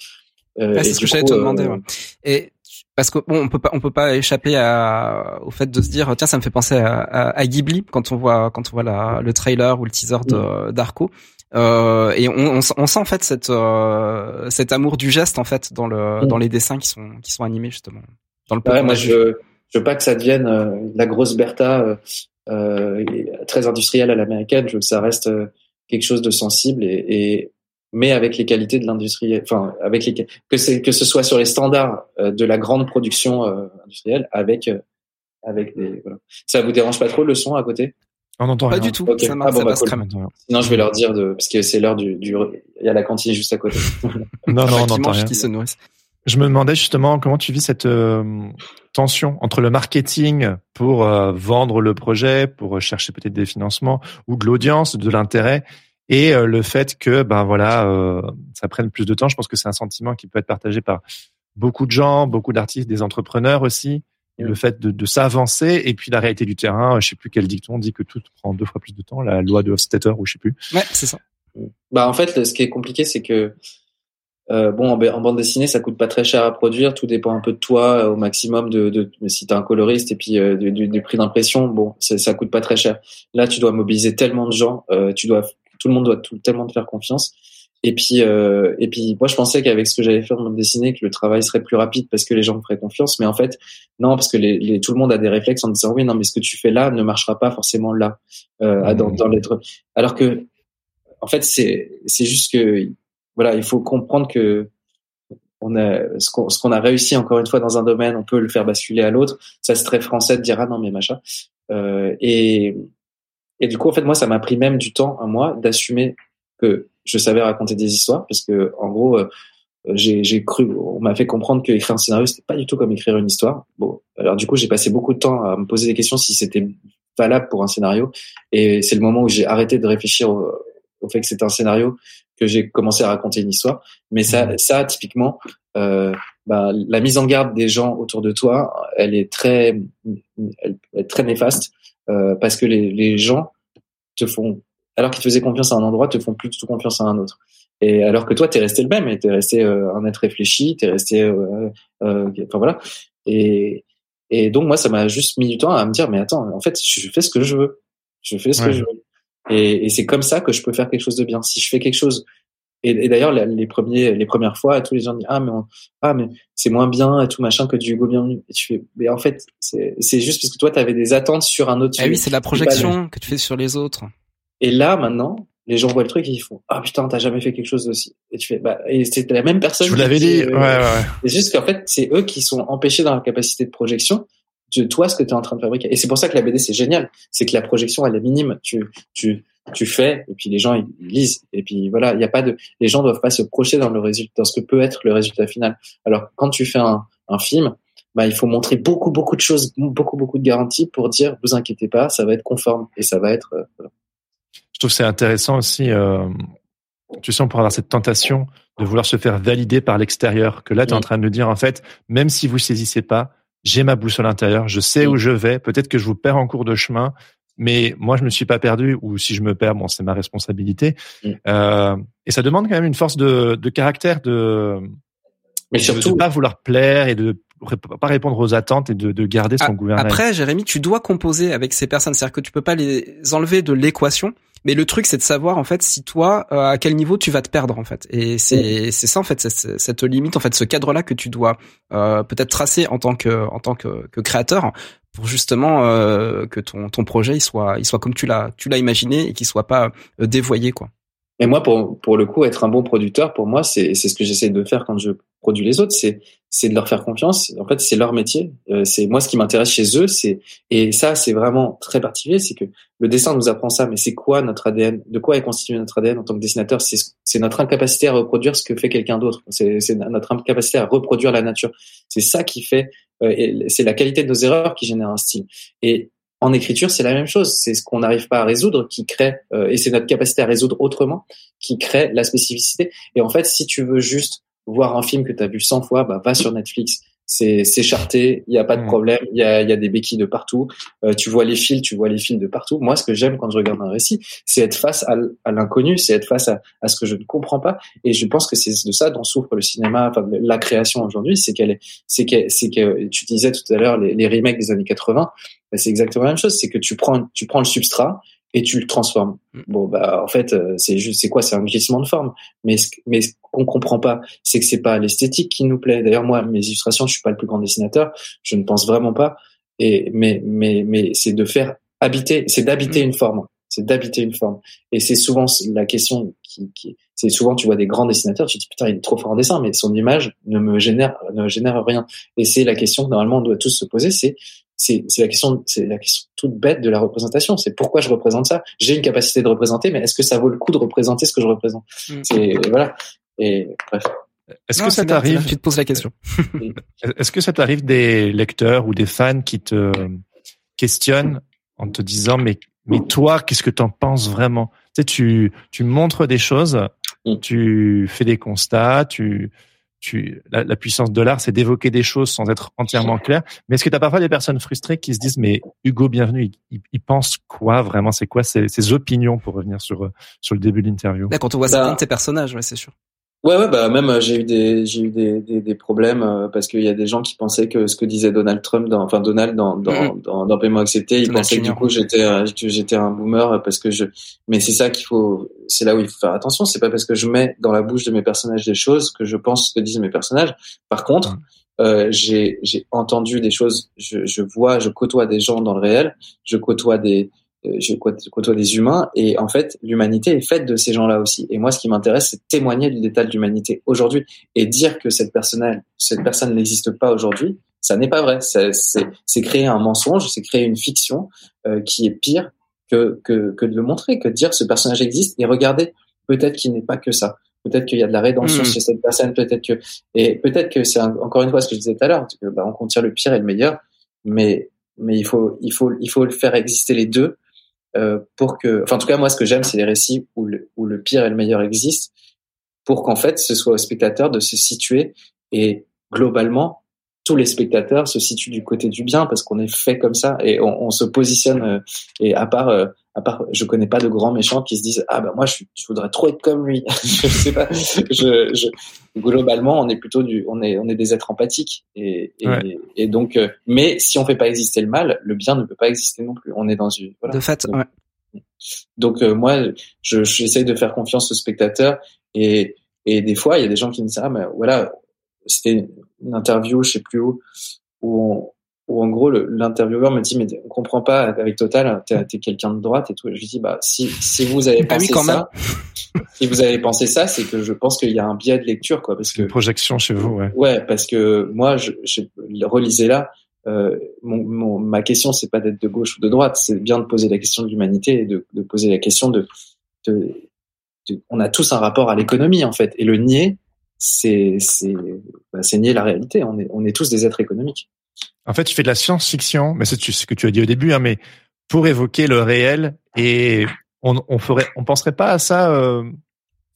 Euh, c'est ce que j'allais te demander. Ouais. Et parce que bon, on peut pas, on peut pas échapper à, au fait de se dire tiens, ça me fait penser à, à, Ghibli quand on voit quand on voit la, le trailer ou le teaser de mm. d'Arco. Euh, et on, on, on, sent en fait cette, euh, cet amour du geste en fait dans le mm. dans les dessins qui sont qui sont animés justement. Dans le ouais, moi je je veux pas que ça devienne euh, la grosse Bertha euh, euh, très industrielle à l'américaine. Je veux que ça reste quelque chose de sensible et, et mais avec les qualités de l'industrie, enfin avec les que c'est que ce soit sur les standards de la grande production industrielle, avec avec des voilà. Ça vous dérange pas trop le son à côté? On n'entend pas du tout. Ça, marche, ah, ça bah, passe très bien. Sinon, je vais leur dire de, parce que c'est l'heure du, du, il y a la cantine juste à côté. non, non, on n'entend rien. Qui se nourrissent. Je me demandais justement comment tu vis cette euh, tension entre le marketing pour euh, vendre le projet, pour chercher peut-être des financements ou de l'audience, de l'intérêt, et euh, le fait que ben voilà, ça prenne plus de temps. Je pense que c'est un sentiment qui peut être partagé par beaucoup de gens, beaucoup d'artistes, des entrepreneurs aussi le fait de, de s'avancer et puis la réalité du terrain. Je sais plus quel dicton dit que tout prend deux fois plus de temps, la loi de Hofstetter ou je sais plus. Ouais, c'est ça. Bah en fait, ce qui est compliqué, c'est que euh, bon, en, bande dessinée, ça coûte pas très cher à produire. Tout dépend un peu de toi, euh, au maximum de, de si t'es un coloriste et puis euh, du, du, prix d'impression. Bon, ça coûte pas très cher. Là, tu dois mobiliser tellement de gens. Euh, tu dois, tout le monde doit tout, tellement te faire confiance. Et puis, euh, et puis, moi, je pensais qu'avec ce que j'avais fait en bande dessinée, que le travail serait plus rapide parce que les gens me feraient confiance. Mais en fait, non, parce que les, les, tout le monde a des réflexes en disant oui, non, mais ce que tu fais là ne marchera pas forcément là, euh, dans, dans l'être. Alors que, en fait, c'est, c'est juste que, voilà, il faut comprendre que on a ce qu'on, ce qu'on a réussi encore une fois dans un domaine, on peut le faire basculer à l'autre. Ça c'est très français de dire ah non mais machin. Euh, et et du coup, en fait, moi, ça m'a pris même du temps, un mois, d'assumer que je savais raconter des histoires parce que en gros euh, j'ai cru on m'a fait comprendre que écrire un scénario c'était pas du tout comme écrire une histoire. Bon alors du coup j'ai passé beaucoup de temps à me poser des questions si c'était valable pour un scénario. Et c'est le moment où j'ai arrêté de réfléchir au, fait que c'était un scénario que j'ai commencé à raconter une histoire. Mais ça mmh. ça typiquement euh, bah, la mise en garde des gens autour de toi elle est très elle est très néfaste euh, parce que les, les gens te font alors qu'ils te faisaient confiance à un endroit, te font plus du tout confiance à un autre. Et alors que toi, t'es resté le même, et t'es resté euh, un être réfléchi, t'es resté, euh, euh, enfin voilà. Et, et donc moi, ça m'a juste mis du temps à me dire, mais attends, en fait, je fais ce que je veux, je fais ce que je veux. Et, et c'est comme ça que je peux faire quelque chose de bien. Si je fais quelque chose, et, et d'ailleurs les premiers, les premières fois, tous les gens disent ah mais ah mais c'est moins bien et tout machin que du Hugo Bienvenu. Et tu fais, mais en fait, c'est c'est juste parce que toi, t'avais des attentes sur un autre. Ah oui, c'est la projection que tu fais sur les autres. Et là, maintenant, les gens voient le truc et ils font ah putain t'as jamais fait quelque chose aussi et tu fais bah et c'est la même personne je vous l'avais dit, euh, ouais, ouais. c'est juste qu'en fait c'est eux qui sont empêchés dans la capacité de projection de toi ce que tu es en train de fabriquer et c'est pour ça que la BD c'est génial c'est que la projection elle est minime tu tu tu fais et puis les gens ils lisent et puis voilà il y a pas de les gens doivent pas se projeter dans le résultat dans ce que peut être le résultat final alors quand tu fais un, un film bah, il faut montrer beaucoup beaucoup de choses beaucoup beaucoup de garanties pour dire vous inquiétez pas ça va être conforme et ça va être euh, voilà je trouve c'est intéressant aussi. Euh, tu sais, on pourrait avoir cette tentation de vouloir se faire valider par l'extérieur. Que là, tu es en train de me dire, en fait, même si vous saisissez pas, j'ai ma boussole intérieure, je sais où je vais. Peut-être que je vous perds en cours de chemin, mais moi, je me suis pas perdu. Ou si je me perds, bon, c'est ma responsabilité. Euh, et ça demande quand même une force de, de caractère, de mais surtout de pas vouloir plaire et de pas répondre aux attentes et de, de garder son gouvernement. Après, Jérémy, tu dois composer avec ces personnes, c'est-à-dire que tu peux pas les enlever de l'équation. Mais le truc, c'est de savoir en fait si toi, euh, à quel niveau tu vas te perdre en fait. Et c'est c'est ça en fait, cette, cette limite en fait, ce cadre-là que tu dois euh, peut-être tracer en tant que en tant que, que créateur pour justement euh, que ton ton projet il soit il soit comme tu l'as tu l'as imaginé et qu'il soit pas dévoyé quoi. Et moi, pour, pour le coup, être un bon producteur, pour moi, c'est ce que j'essaie de faire quand je produis les autres, c'est c'est de leur faire confiance. En fait, c'est leur métier. Euh, c'est moi ce qui m'intéresse chez eux, c'est et ça, c'est vraiment très particulier, c'est que le dessin nous apprend ça. Mais c'est quoi notre ADN De quoi est constitué notre ADN en tant que dessinateur? C'est c'est notre incapacité à reproduire ce que fait quelqu'un d'autre. C'est notre incapacité à reproduire la nature. C'est ça qui fait. Euh, c'est la qualité de nos erreurs qui génère un style. Et en écriture, c'est la même chose. C'est ce qu'on n'arrive pas à résoudre qui crée, euh, et c'est notre capacité à résoudre autrement qui crée la spécificité. Et en fait, si tu veux juste voir un film que tu as vu 100 fois, bah, va sur Netflix c'est c'est charté, il y a pas de mm. problème, il y a, y a des béquilles de partout, euh, tu vois les fils, tu vois les fils de partout. Moi, ce que j'aime quand je regarde un récit, c'est être face à, à l'inconnu, c'est être face à, à ce que je ne comprends pas. Et je pense que c'est de ça dont souffre le cinéma, enfin la création aujourd'hui, c'est qu'elle est, c'est que c'est que tu disais tout à l'heure les, les remakes des années 80, bah, c'est exactement la même chose, c'est que tu prends tu prends le substrat et tu le transformes. Mm. Bon bah en fait euh, c'est juste c'est quoi? C'est un glissement de forme mais mais ce qu'on comprend pas c'est que c'est pas l'esthétique qui nous plaît. D'ailleurs moi mes illustrations je suis pas le plus grand dessinateur, je ne pense vraiment pas et mais mais mais c'est de faire habiter c'est d'habiter mm. une forme c'est d'habiter une forme. Et c'est souvent la question qui, qui c'est souvent tu vois des grands dessinateurs, tu te dis putain il est trop fort en dessin, mais son image ne me génère ne génère rien. Et c'est la question que normalement on doit tous se poser, c'est c'est la question, c'est la question toute bête de la représentation. C'est pourquoi je représente ça. J'ai une capacité de représenter, mais est-ce que ça vaut le coup de représenter ce que je représente? Mm. C'est voilà. Et bref. Est-ce que ça t'arrive Tu te poses la question. Est-ce que ça t'arrive des lecteurs ou des fans qui te questionnent en te disant mais mais toi qu'est-ce que t'en penses vraiment? Tu sais tu tu montres des choses, mm. tu fais des constats, tu tu, la, puissance de l'art, c'est d'évoquer des choses sans être entièrement clair. Mais est-ce que tu as parfois des personnes frustrées qui se disent, mais Hugo, bienvenue, il, pense quoi vraiment? C'est quoi ses, ses, opinions pour revenir sur sur le début de l'interview? Quand on voit ça, bah, de tes personnages, ouais, c'est sûr. Ouais, ouais, bah même euh, j'ai eu des j'ai eu des, des, des problèmes euh, parce qu'il y a des gens qui pensaient que ce que disait Donald Trump, dans, enfin Donald dans dans mm. dans, dans Paiement accepté, ils pensaient que du coup j'étais euh, j'étais un boomer parce que je. Mais c'est ça qu'il faut, c'est là où il faut faire attention. C'est pas parce que je mets dans la bouche de mes personnages des choses que je pense ce que disent mes personnages. Par contre, mm. euh, j'ai j'ai entendu des choses. Je je vois, je côtoie des gens dans le réel. Je côtoie des je côtoie des humains et en fait l'humanité est faite de ces gens-là aussi. Et moi ce qui m'intéresse c'est témoigner du détail de l'humanité aujourd'hui. Et dire que cette personne cette personne n'existe pas aujourd'hui ça n'est pas vrai. C'est créer un mensonge c'est créer une fiction euh, qui est pire que, que, que de le montrer que de dire ce personnage existe et regardez peut-être qu'il n'est pas que ça. Peut-être qu'il y a de la rédemption mmh. chez cette personne peut-être que et peut-être que c'est encore une fois ce que je disais tout à l'heure bah, on contient le pire et le meilleur mais mais il faut il faut il faut faire exister les deux euh, pour que, enfin en tout cas moi ce que j'aime c'est les récits où le, où le pire et le meilleur existent, pour qu'en fait ce soit au spectateur de se situer et globalement tous les spectateurs se situent du côté du bien parce qu'on est fait comme ça et on, on se positionne euh, et à part euh, à part je connais pas de grands méchants qui se disent ah ben moi je, je voudrais trop être comme lui je sais pas je, je, globalement on est plutôt du on est on est des êtres empathiques et et, et donc euh, mais si on fait pas exister le mal le bien ne peut pas exister non plus on est dans une voilà. de fait donc, ouais. donc euh, moi je j'essaye de faire confiance aux spectateurs et et des fois il y a des gens qui me disent ah mais voilà c'était une interview je sais plus où où on, où en gros l'intervieweur me dit mais on comprend pas avec Total t'es es, quelqu'un de droite et tout. Je lui dis bah si si vous avez pensé ah oui, ça si vous avez pensé ça c'est que je pense qu'il y a un biais de lecture quoi parce que une projection chez vous ouais. Ouais parce que moi je, je relisais là euh, mon, mon, ma question c'est pas d'être de gauche ou de droite c'est bien de poser la question de l'humanité et de, de, poser la question de, de, de on a tous un rapport à l'économie en fait et le nier c'est c'est bah, nier la réalité on est on est tous des êtres économiques en fait, tu fais de la science-fiction, mais c'est ce que tu as dit au début, hein, mais pour évoquer le réel et on, on ferait, on penserait pas à ça euh,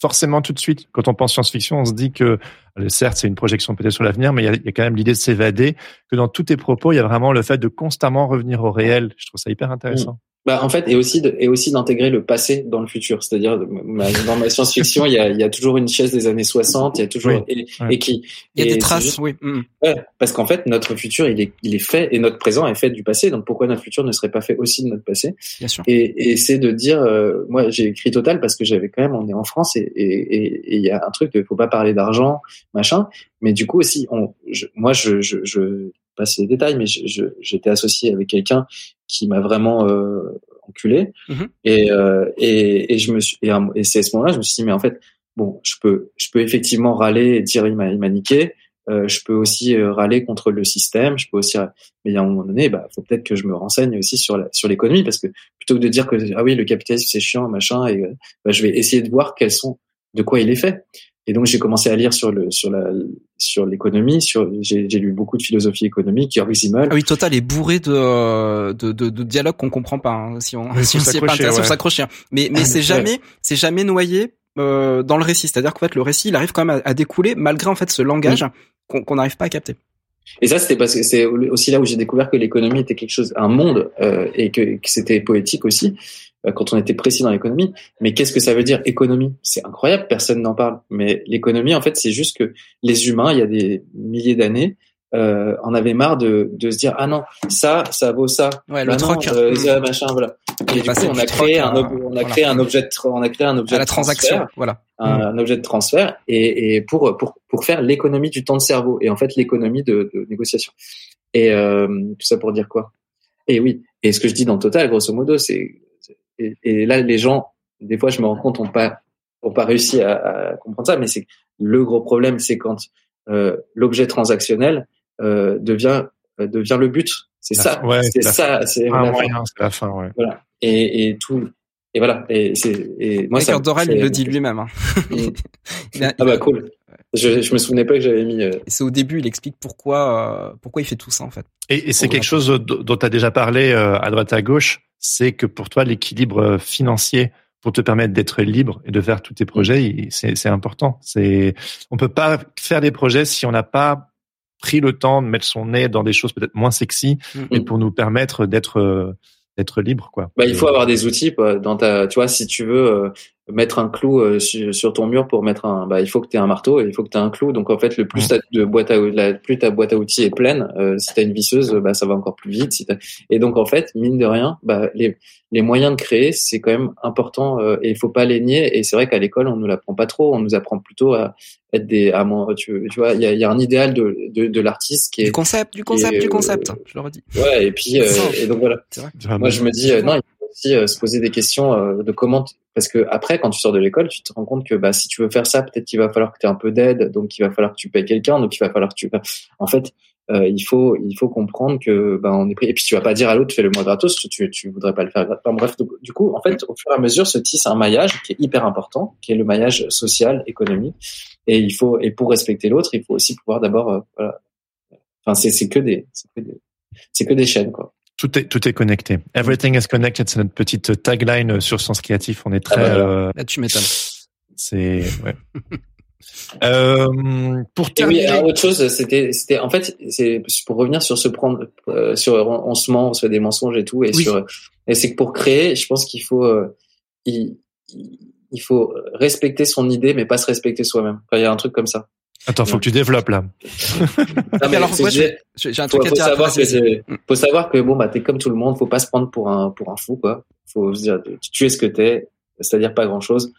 forcément tout de suite. Quand on pense science-fiction, on se dit que certes c'est une projection peut-être sur l'avenir, mais il y a, y a, quand même l'idée de s'évader. Que dans tous tes propos, il y a vraiment le fait de constamment revenir au réel. Je trouve ça hyper intéressant. Bah, en fait, et aussi de, et aussi d'intégrer le passé dans le futur. C'est-à-dire, dans ma science-fiction, il y a, il y a toujours une chaise des années 60, il y a toujours, et, et, qui, il y a des traces, oui. Mm. Ouais, parce qu'en fait, notre futur, il est, il est fait, et notre présent est fait du passé. Donc, pourquoi notre futur ne serait pas fait aussi de notre passé? Bien sûr. Et, et c'est de dire, euh, moi, j'ai écrit Total parce que j'avais quand même, on est en France et, et, il y a un truc, il faut pas parler d'argent, machin. Mais du coup aussi, on, je, moi, je, je, je passe les détails, mais j'étais associé avec quelqu'un qui m'a vraiment euh, enculé. Mhm. Et, euh, et, et je me suis, et, c'est à ce moment-là, je me suis dit, mais en fait, bon, je peux, je peux effectivement râler et dire il m'a, il m'a niqué. Euh, je peux aussi euh, râler contre le système. Je peux aussi, mais à un moment donné, bah, faut peut-être que je me renseigne aussi sur la, sur l'économie parce que plutôt que de dire que ah oui, le capitalisme c'est chiant, machin, et bah, je vais essayer de voir quels sont, de quoi il est fait. Et donc j'ai commencé à lire sur le, sur la, sur l'économie. Sur, j'ai, j'ai lu beaucoup de philosophie économique, Jörg Simmel. Ah oui, Total est bourré de de, de, de dialogues qu'on comprend pas hein, si on Oui, si on s'y est pas intéressé, ouais. s'accrocher. hein. Mais mais Ah, c'est jamais c'est jamais noyé euh, dans le récit. C'est-à-dire qu'en fait le récit il arrive quand même à, à découler malgré en fait ce langage qu'on qu'on n'arrive pas à capter. Et ça, c'était parce que c'est aussi là où j'ai découvert que l'économie était quelque chose, un monde, euh, et que, que c'était poétique aussi quand on était précis dans l'économie. Mais qu'est-ce que ça veut dire économie? C'est incroyable, personne n'en parle. Mais l'économie, en fait, c'est juste que les humains, il y a des milliers d'années, euh, en avaient marre de, de se dire ah non, ça, ça vaut ça. Ouais, le Bah non, troc. euh, Mm. machin, voilà. Et du coup, passer on a créé un, ob- on a créé un objet de, on a créé un objet à la de transfert transaction, voilà. un, un objet de transfert et, et pour pour pour faire l'économie du temps de cerveau et en fait l'économie de, de négociation et euh, tout ça pour dire quoi? Et oui et ce que je dis dans Total grosso modo c'est et, et là les gens des fois je me rends compte ont pas ont pas réussi à, à comprendre ça mais c'est le gros problème c'est quand euh, l'objet transactionnel euh, devient euh, devient le but c'est ça ouais, c'est la ça c'est Un la fin. moyen, c'est la fin, ouais. voilà et, et tout et voilà et c'est et moi ça Dorel il le dit lui-même. hein. Il a- ah bah cool je, je me souvenais pas que j'avais mis euh, c'est au début, il explique pourquoi euh, pourquoi il fait tout ça en fait. Et, et c'est quelque chose dont tu as déjà parlé euh, à droite à gauche, c'est que pour toi, l'équilibre euh, financier pour te permettre d'être libre et de faire tous tes projets, c'est c'est important. C'est on peut pas faire des projets si on n'a pas pris le temps de mettre son nez dans des choses peut-être moins sexy, Mm. mais pour nous permettre d'être euh, d'être libre, quoi. Bah, il faut avoir des outils quoi, dans ta, tu vois, si tu veux euh, mettre un clou euh, sur, sur ton mur pour mettre un, bah, il faut que tu aies un marteau et il faut que tu aies un clou. Donc en fait, le plus t'as de boîte à, la, plus ta boîte à outils est pleine, euh, si tu as une visseuse, bah ça va encore plus vite. Si et donc en fait, mine de rien, bah les les moyens de créer, c'est quand même important euh, et il faut pas les nier. Et c'est vrai qu'à l'école, on nous l'apprend pas trop. On nous apprend plutôt à être des, à, tu, tu vois, il y a, il y a un idéal de de, de l'artiste qui Du est, concept, du concept, du euh, concept. Je le redis. ouais. Et puis euh, et donc voilà. Moi, je me dis, euh, non, aussi euh, se poser des questions euh, de comment, parce que après, quand tu sors de l'école, tu te rends compte que bah, si tu veux faire ça, peut-être qu'il va falloir que tu aies un peu d'aide, donc il va falloir que tu payes quelqu'un, donc il va falloir que tu, en fait, euh, il faut, il faut comprendre que bah, on est pris. Et puis tu vas pas dire à l'autre, fais le moi gratos, tu, tu voudrais pas le faire. Enfin, bref, du coup, en fait, au fur et à mesure, se tisse un maillage qui est hyper important, qui est le maillage social, économique, et il faut, et pour respecter l'autre, il faut aussi pouvoir d'abord, euh, voilà. Enfin, c'est c'est que des, c'est que des, c'est que des chaînes, quoi. Tout est tout est connecté. Everything is connected. C'est notre petite tagline sur Sens Créatif. On est très Ah bah, euh, Là, tu m'étonnes. c'est ouais. euh, pour Et oui, terminer, alors, autre chose, c'était, c'était, en fait, c'est pour revenir sur ce prendre, euh, sur on, on se ment, on se fait des mensonges et tout, et Oui. sur, et c'est que pour créer, je pense qu'il faut, euh, il, il faut respecter son idée, mais pas se respecter soi-même. Enfin, il y a un truc comme ça. Attends, faut que tu développes là. Non, mais alors, c'est- moi, je- J'ai j'ai un faut, truc à faut dire. savoir que faut savoir que bon bah t'es comme tout le monde, faut pas se prendre pour un pour un fou quoi. Faut se dire tu, es ce que t'es, c'est-à-dire pas grand chose.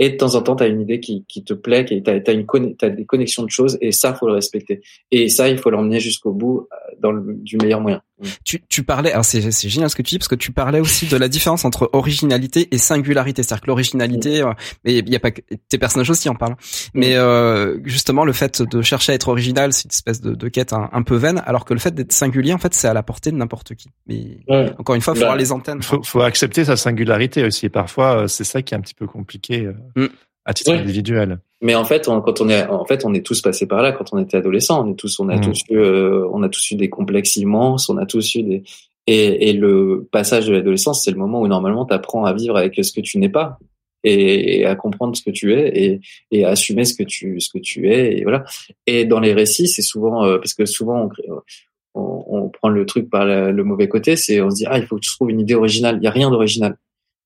Et de temps en temps, tu as une idée qui, qui te plaît, qui t'as as une conne- t'as des connexions de choses, et ça, faut le respecter. Et ça, il faut l'emmener jusqu'au bout euh, dans le, du meilleur moyen. Tu, tu parlais, alors c'est, c'est génial ce que tu dis parce que tu parlais aussi de la différence entre originalité et singularité. C'est-à-dire que l'originalité, euh, mais il y a pas que tes personnages aussi en parlent. Mais euh, justement, le fait de chercher à être original, c'est une espèce de, de quête un, un peu vaine, alors que le fait d'être singulier, en fait, c'est à la portée de n'importe qui. Mais Ouais. encore une fois, il faut Bah, avoir les antennes. faut, faut accepter sa singularité aussi. Parfois, euh, c'est ça qui est un petit peu compliqué euh, Mm. À titre individuel. Mais en fait, on, quand on est, en fait, on est tous passés par là quand on était adolescent. On est tous, on a Mm. tous eu, euh, on a tous eu des complexes immenses. On a tous eu des, et, et le passage de l'adolescence, c'est le moment où normalement tu apprends à vivre avec ce que tu n'es pas et, et à comprendre ce que tu es et, et à assumer ce que tu, ce que tu es. Et voilà. Et dans les récits, c'est souvent, euh, parce que souvent on, on, on prend le truc par la- le mauvais côté, c'est on se dit ah il faut que tu trouves une idée originale. Il y a rien d'original.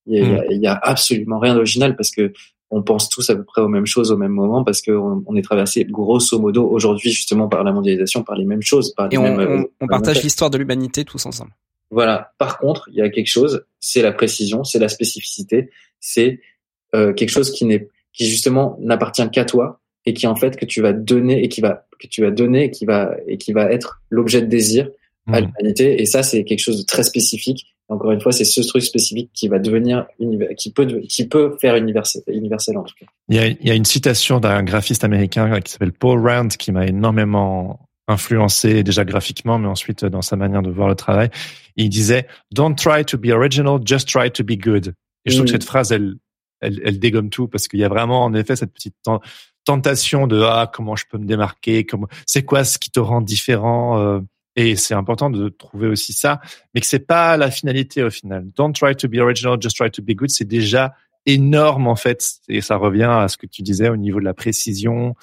Il y a, a- il y a absolument rien d'original parce que on pense tous à peu près aux mêmes choses au même moment parce qu'on on est traversé grosso modo aujourd'hui justement par la mondialisation, par les mêmes choses, par les Et on, mêmes. euh, on, partage l'histoire de l'humanité tous ensemble. Voilà. Par contre, il y a quelque chose, c'est la précision, c'est la spécificité, c'est euh, quelque chose qui n'est, qui justement n'appartient qu'à toi et qui en fait que tu vas donner et qui va que tu vas donner et qui va et qui va être l'objet de désir à l'humanité. Et ça, c'est quelque chose de très spécifique. Encore une fois, c'est ce truc spécifique qui va devenir qui peut qui peut faire universel, universel en tout cas. Il y a, il y a une citation d'un graphiste américain qui s'appelle Paul Rand qui m'a énormément influencé déjà graphiquement, mais ensuite dans sa manière de voir le travail. Il disait "Don't try to be original, just try to be good." Et je trouve que mm. cette phrase, elle, elle, elle dégomme tout parce qu'il y a vraiment en effet cette petite tentation de ah comment je peux me démarquer, comment c'est quoi ce qui te rend différent. Euh, et c'est important de trouver aussi ça, mais que c'est pas la finalité au final. Don't try to be original, just try to be good. C'est déjà énorme en fait, et ça revient à ce que tu disais au niveau de la précision,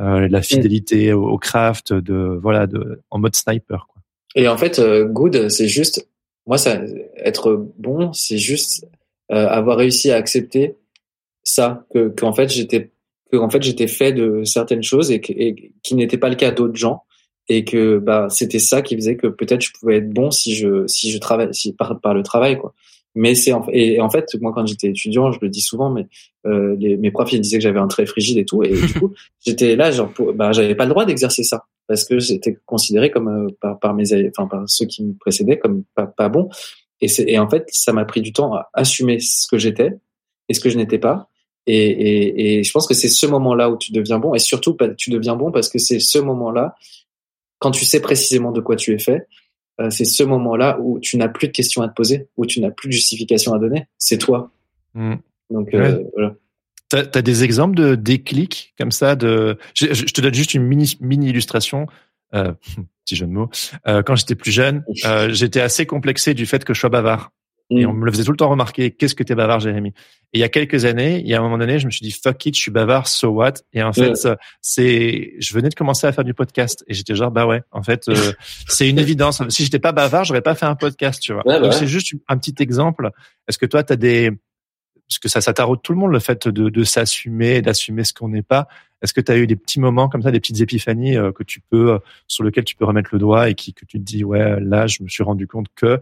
euh, de la fidélité au, craft, de voilà, de en mode sniper. Quoi. Et en fait, euh, good, c'est juste, moi, ça, être bon, c'est juste euh, avoir réussi à accepter ça, que qu'en fait j'étais, que en fait j'étais fait de certaines choses et, et qui n'était pas le cas d'autres gens et que bah c'était ça qui faisait que peut-être je pouvais être bon si je si je travaille si par, par le travail quoi. Mais c'est en, et en fait moi quand j'étais étudiant je le dis souvent mais euh, les, mes profs ils disaient que j'avais un trait frigide et tout et du coup j'étais là genre bah j'avais pas le droit d'exercer ça parce que j'étais considéré comme euh, par, par mes enfin par ceux qui me précédaient comme pas, pas bon. Et c'est et en fait ça m'a pris du temps à assumer ce que j'étais et ce que je n'étais pas. Et, et, et je pense que c'est ce moment là où tu deviens bon et surtout tu deviens bon parce que c'est ce moment là quand tu sais précisément de quoi tu es fait, euh, c'est ce moment-là où tu n'as plus de questions à te poser, où tu n'as plus de justification à donner. C'est toi. Mm. Donc euh, voilà. T'as as des exemples de déclics comme ça de je, te donne juste une mini mini illustration euh, petit jeu de mots euh, quand j'étais plus jeune j'étais assez complexé du fait que je sois bavard et on mm. me le faisait tout le temps remarquer. Qu'est-ce que t'es bavard, Jérémy Et il y a quelques années, il y a un moment donné, je me suis dit fuck it, je suis bavard, so what? Et en fait, c'est, je venais de commencer à faire du podcast et j'étais genre bah ouais, en fait, euh, c'est une évidence. Si j'étais pas bavard, j'aurais pas fait un podcast, tu vois. Bah Donc c'est juste un petit exemple. Est-ce que toi, t'as des parce que ça, ça taraude tout le monde le fait de, de s'assumer, d'assumer ce qu'on n'est pas. Est-ce que tu as eu des petits moments comme ça, des petites épiphanies euh, que tu peux, euh, sur lesquels tu peux remettre le doigt et qui que tu te dis ouais là je me suis rendu compte que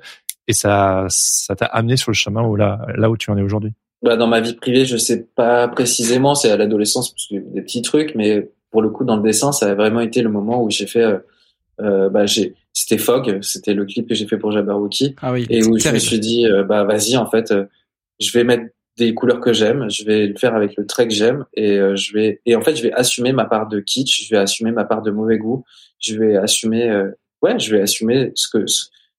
et ça ça t'a amené sur le chemin où là là où tu en es aujourd'hui? Bah, dans ma vie privée je sais pas précisément c'est à l'adolescence parce que des petits trucs mais pour le coup dans le dessin ça a vraiment été le moment où j'ai fait euh, euh bah j'ai c'était Fog c'était le clip que j'ai fait pour Jabberwocky. Ah oui, et où je me suis dit euh, bah vas-y en fait euh, je vais mettre des couleurs que j'aime, je vais le faire avec le trait que j'aime et je vais et en fait je vais assumer ma part de kitsch, je vais assumer ma part de mauvais goût, je vais assumer ouais, je vais assumer ce que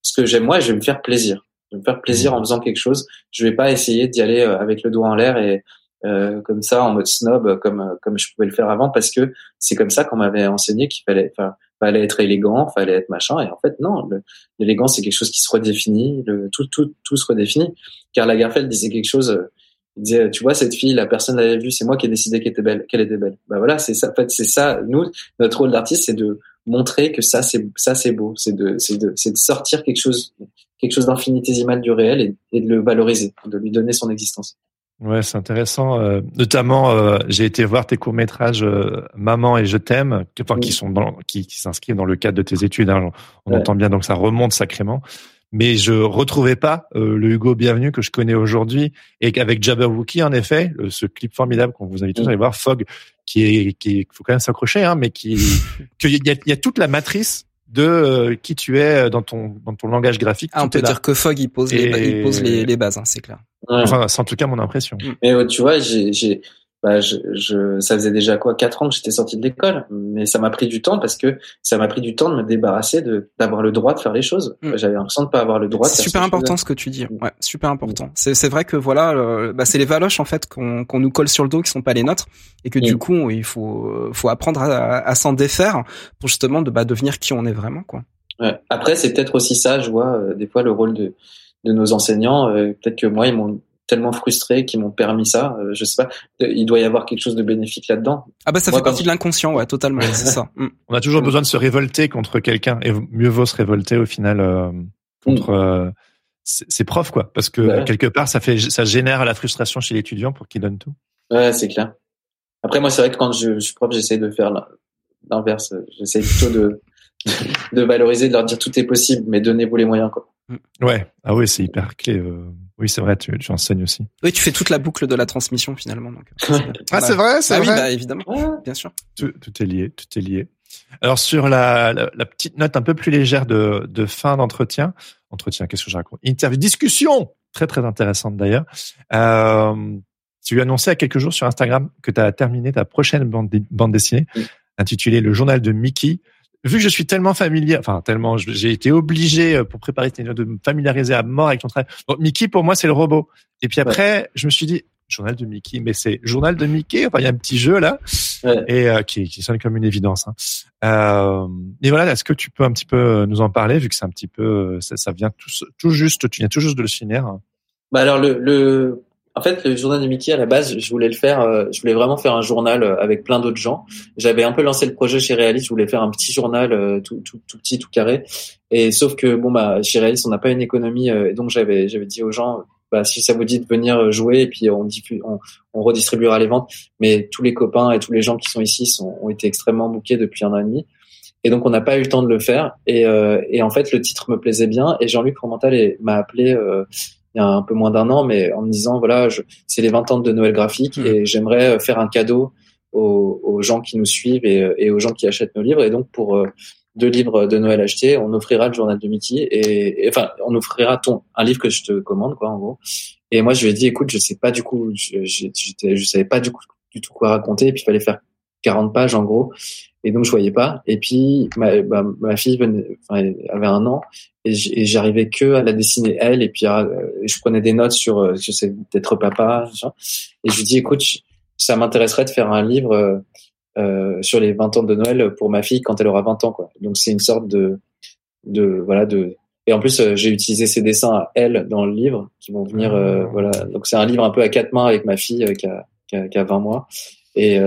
ce que j'aime moi, je vais me faire plaisir. Je vais me faire plaisir en faisant quelque chose. Je vais pas essayer d'y aller euh, avec le doigt en l'air et euh, comme ça en mode snob comme euh, comme je pouvais le faire avant parce que c'est comme ça qu'on m'avait enseigné qu'il fallait enfin fallait être élégant, fallait être machin et en fait non, l'élégance c'est quelque chose qui se redéfinit, le tout tout tout se redéfinit. Car Lagerfeld disait quelque chose euh, il disait tu vois cette fille la personne l'avait vue, c'est moi qui ai décidé qu'elle était belle, qu'elle était belle. Bah voilà, c'est ça en fait c'est ça nous notre rôle d'artiste c'est de montrer que ça c'est ça c'est beau, c'est de c'est de c'est de sortir quelque chose quelque chose d'infinitésimal du réel et, et, de le valoriser, de lui donner son existence. Ouais, c'est intéressant. Euh, notamment, euh, j'ai été voir tes courts métrages euh, "Maman" et "Je t'aime", qui, enfin, qui sont dans, qui, qui s'inscrivent dans le cadre de tes études. Hein, on entend bien, donc ça remonte sacrément. Mais je retrouvais pas le Hugo Bienvenu que je connais aujourd'hui et qu'avec Jabberwocky, en effet, ce clip formidable qu'on vous invite tous à aller voir, Fog, qui est, qui faut quand même s'accrocher, hein, mais qui, qu'il y a, y a toute la matrice de euh, qui tu es euh, dans ton dans ton langage graphique. Ah, on peut dire que Fog il pose les, il pose les, les bases, hein, c'est clair. Enfin, c'est en tout cas mon impression. Mais euh, tu vois, j'ai bah, je, je, ça faisait déjà quoi quatre ans que j'étais sorti de l'école, mais ça m'a pris du temps parce que ça m'a pris du temps de me débarrasser de d'avoir le droit de faire les choses. Mm. J'avais l'impression de pas avoir le droit. C'est super important ce que tu dis. Ouais, super important. C'est c'est vrai que voilà, bah, c'est les valoches en fait qu'on qu'on nous colle sur le dos qui sont pas les nôtres et que du mm. coup il faut faut apprendre à, à s'en défaire pour justement de bah, devenir qui on est vraiment quoi. Ouais. Après c'est peut-être aussi ça, je vois euh, des fois le rôle de de nos enseignants. Euh, peut-être que moi ils m'ont tellement frustrés qui m'ont permis ça. Euh, je sais pas, il doit y avoir quelque chose de bénéfique là-dedans. Ah bah ça fait partie de l'inconscient, ouais, totalement, c'est ça. Mm. On a toujours besoin de se révolter contre quelqu'un et mieux vaut se révolter au final euh, contre mm. euh, ses profs quoi, parce que quelque part ça fait ça génère la frustration chez l'étudiant pour qu'il donne tout. Ouais, c'est clair. Après moi c'est vrai que quand je, je suis prof, j'essaie de faire l'inverse. J'essaie plutôt de de valoriser, de leur dire tout est possible, mais donnez-vous les moyens quoi. Ouais, ah oui, c'est hyper clé. Euh oui, c'est vrai, tu, tu, enseignes aussi. Oui, tu fais toute la boucle de la transmission finalement. Donc, ah, c'est vrai, c'est ah, vrai. Oui, bah, évidemment, bien sûr. Tout, tout, est lié, tout est lié. Alors sur la, la, petite note un peu plus légère de, de fin d'entretien, entretien, qu'est-ce que je raconte? Interview, discussion, très très intéressante d'ailleurs. Euh, tu as annoncé à quelques jours sur Instagram que tu as terminé ta prochaine bande, bande dessinée intitulée Le journal de Mickey. Vu que je suis tellement familier, enfin tellement, j'ai été obligé euh, pour préparer de me familiariser à mort avec ton travail. Donc Mickey pour moi c'est le robot. Et puis après, je me suis dit journal de Mickey, mais c'est journal de Mickey? Enfin, il y a un petit jeu là, et euh, qui, qui, sonne comme une évidence. Hein. Euh, et voilà, est-ce que tu peux un petit peu nous en parler, vu que c'est un petit peu, ça, ça vient tout, tout, juste, tu viens tout juste de le finir? Bah alors le, le, en fait, le journal de Mickey à la base, je voulais le faire, euh, je voulais vraiment faire un journal avec plein d'autres gens. J'avais un peu lancé le projet chez Realis, je voulais faire un petit journal tout, tout, tout petit, tout carré. Et sauf que bon bah chez Realis, on n'a pas une économie, et donc j'avais j'avais dit aux gens bah, si ça vous dit de venir jouer et puis on, on, on, redistribuera les ventes. Mais tous les copains et tous les gens qui sont ici sont, ont été extrêmement bouqués depuis un an et demi. Et donc on n'a pas eu le temps de le faire. Et, euh, et en fait le titre me plaisait bien. Et Jean-Luc Romantal m'a appelé euh, il y a un peu moins d'un an, mais en me disant voilà, c'est les 20 ans de Noël graphique mmh. et j'aimerais euh, faire un cadeau aux, aux, gens qui nous suivent et, et, aux gens qui achètent nos livres. Et donc pour euh, deux livres de Noël achetés, on offrira le journal de Mickey et, enfin on offrira ton un livre que je te commande quoi en gros. Et moi je lui ai dit écoute je sais pas du coup je je, je savais pas du coup du tout quoi raconter et puis il fallait faire 40 pages en gros et donc je voyais pas et puis ma, bah, ma fille venait, enfin, avait un an et j'arrivais que à la dessiner elle et puis euh, je prenais des notes sur euh, je sais peut-être papa et je lui dis écoute ça m'intéresserait de faire un livre euh, euh, sur les 20 ans de Noël pour ma fille quand elle aura 20 ans quoi. Donc c'est une sorte de de voilà de et en plus euh, j'ai utilisé ses dessins à elle dans le livre qui vont venir euh, ah. voilà. Donc c'est un livre un peu à quatre mains avec ma fille qui a, qui, a, qui, a, 20 mois et,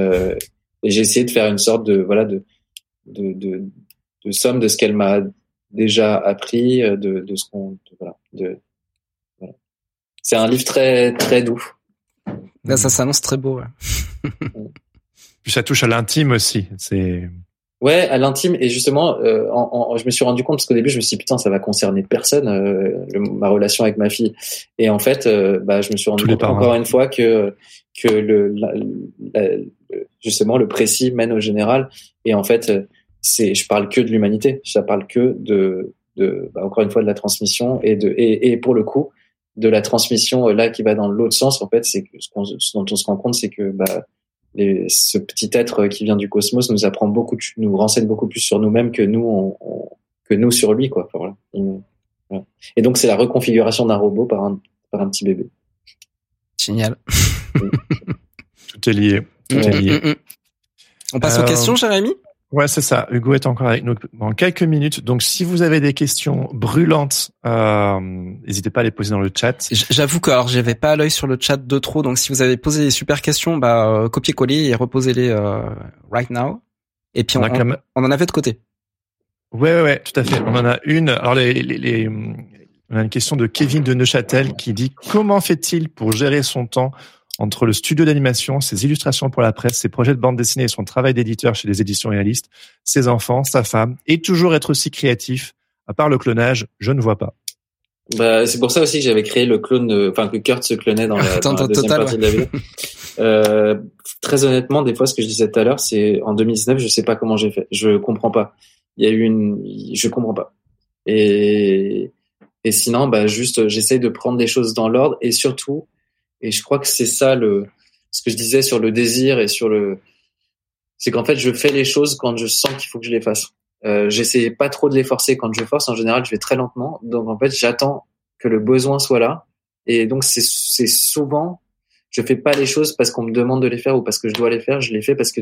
et j'ai essayé de faire une sorte de voilà de de, de, de somme de ce qu'elle m'a déjà appris de, de ce qu'on voilà de voilà. c'est un livre très très doux Là, ça s'annonce très beau. Ouais. Puis ça touche à l'intime aussi. C'est Ouais, à l'intime et justement, euh, en, je me suis rendu compte parce qu'au début je me suis dit putain ça va concerner personne euh, ma relation avec ma fille et en fait euh, bah je me suis rendu compte encore une fois que que le justement le précis mène au général et en fait c'est je parle que de l'humanité, ça parle que de de bah, encore une fois de la transmission et de et, et pour le coup de la transmission là qui va dans l'autre sens en fait c'est ce, dont on se rend compte c'est que bah ce petit être qui vient du cosmos nous apprend beaucoup, nous renseigne beaucoup plus sur nous-mêmes que nous, que nous sur lui, quoi. Et donc c'est la reconfiguration d'un robot par un, par un petit bébé. Génial. Tout est lié. Tout est lié. Mm, mm, mm. On passe aux euh, questions, Jérémy Ouais, c'est ça. Hugo est encore avec nous dans quelques minutes. Donc, si vous avez des questions brûlantes, euh, n'hésitez pas à les poser dans le chat. J'avoue que alors j'avais pas l'œil sur le chat de trop. Donc, si vous avez posé des super questions, bah euh, copiez-coller et reposez-les euh, right now. Et puis on, on, en avait de côté. Ouais, ouais, ouais, tout à fait. On en a une. Alors, les, les, les, on a une question de Kevin de Neuchâtel qui dit comment fait-il pour gérer son temps entre le studio d'animation, ses illustrations pour la presse, ses projets de bande dessinée et son travail d'éditeur chez les éditions réalistes, ses enfants, sa femme, et toujours être aussi créatif, à part le clonage, je ne vois pas. Bah, c'est pour ça aussi que j'avais créé le clone, enfin que Kurt se clonait dans la, deuxième partie de la vidéo. Euh, très honnêtement, des fois, ce que je disais tout à l'heure, c'est en 2019, je sais pas comment j'ai fait, je comprends pas. Il y a eu une, je comprends pas. Et et sinon, bah juste, j'essaye de prendre des choses dans l'ordre et surtout, et je crois que c'est ça le, ce que je disais sur le désir et sur le, c'est qu'en fait, je fais les choses quand je sens qu'il faut que je les fasse. Euh, J'essaie pas trop de les forcer quand je force. En général, je vais très lentement. Donc, en fait, j'attends que le besoin soit là. Et donc, c'est souvent, je fais pas les choses parce qu'on me demande de les faire ou parce que je dois les faire. Je les fais parce que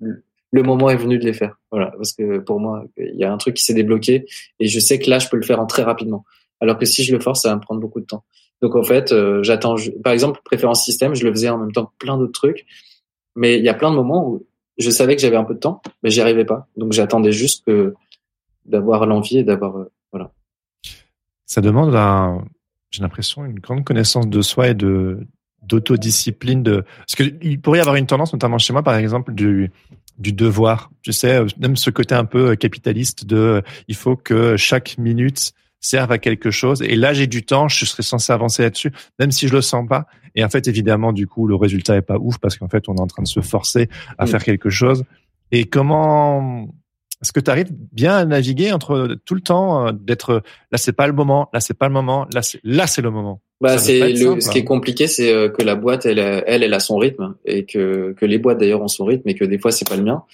le moment est venu de les faire. Voilà. Parce que pour moi, il y a un truc qui s'est débloqué et je sais que là, je peux le faire en très rapidement. Alors que si je le force, ça va me prendre beaucoup de temps. Donc en fait, euh, j'attends. Par exemple, préférence système, je le faisais en même temps que plein d'autres trucs. Mais il y a plein de moments où je savais que j'avais un peu de temps, mais j'y arrivais pas. Donc j'attendais juste que d'avoir l'envie et d'avoir euh, voilà. Ça demande, j'ai l'impression, une grande connaissance de soi et de d'autodiscipline. De parce qu'il pourrait y avoir une tendance, notamment chez moi, par exemple, du du devoir. Tu sais, même ce côté un peu capitaliste de il faut que chaque minute servent à quelque chose. Et là, j'ai du temps, je serais censé avancer là-dessus, même si je le sens pas. Et en fait, évidemment, du coup, le résultat est pas ouf parce qu'en fait, on est en train de se forcer à mm. faire quelque chose. Et comment est-ce que tu arrives bien à naviguer entre tout le temps euh, d'être là c'est pas le moment, là c'est pas le moment, là c'est là c'est le moment? Bah c'est le ce qui est hein. compliqué c'est euh, que la boîte elle elle elle a son rythme et que que les boîtes d'ailleurs ont son rythme et que des fois c'est pas le mien.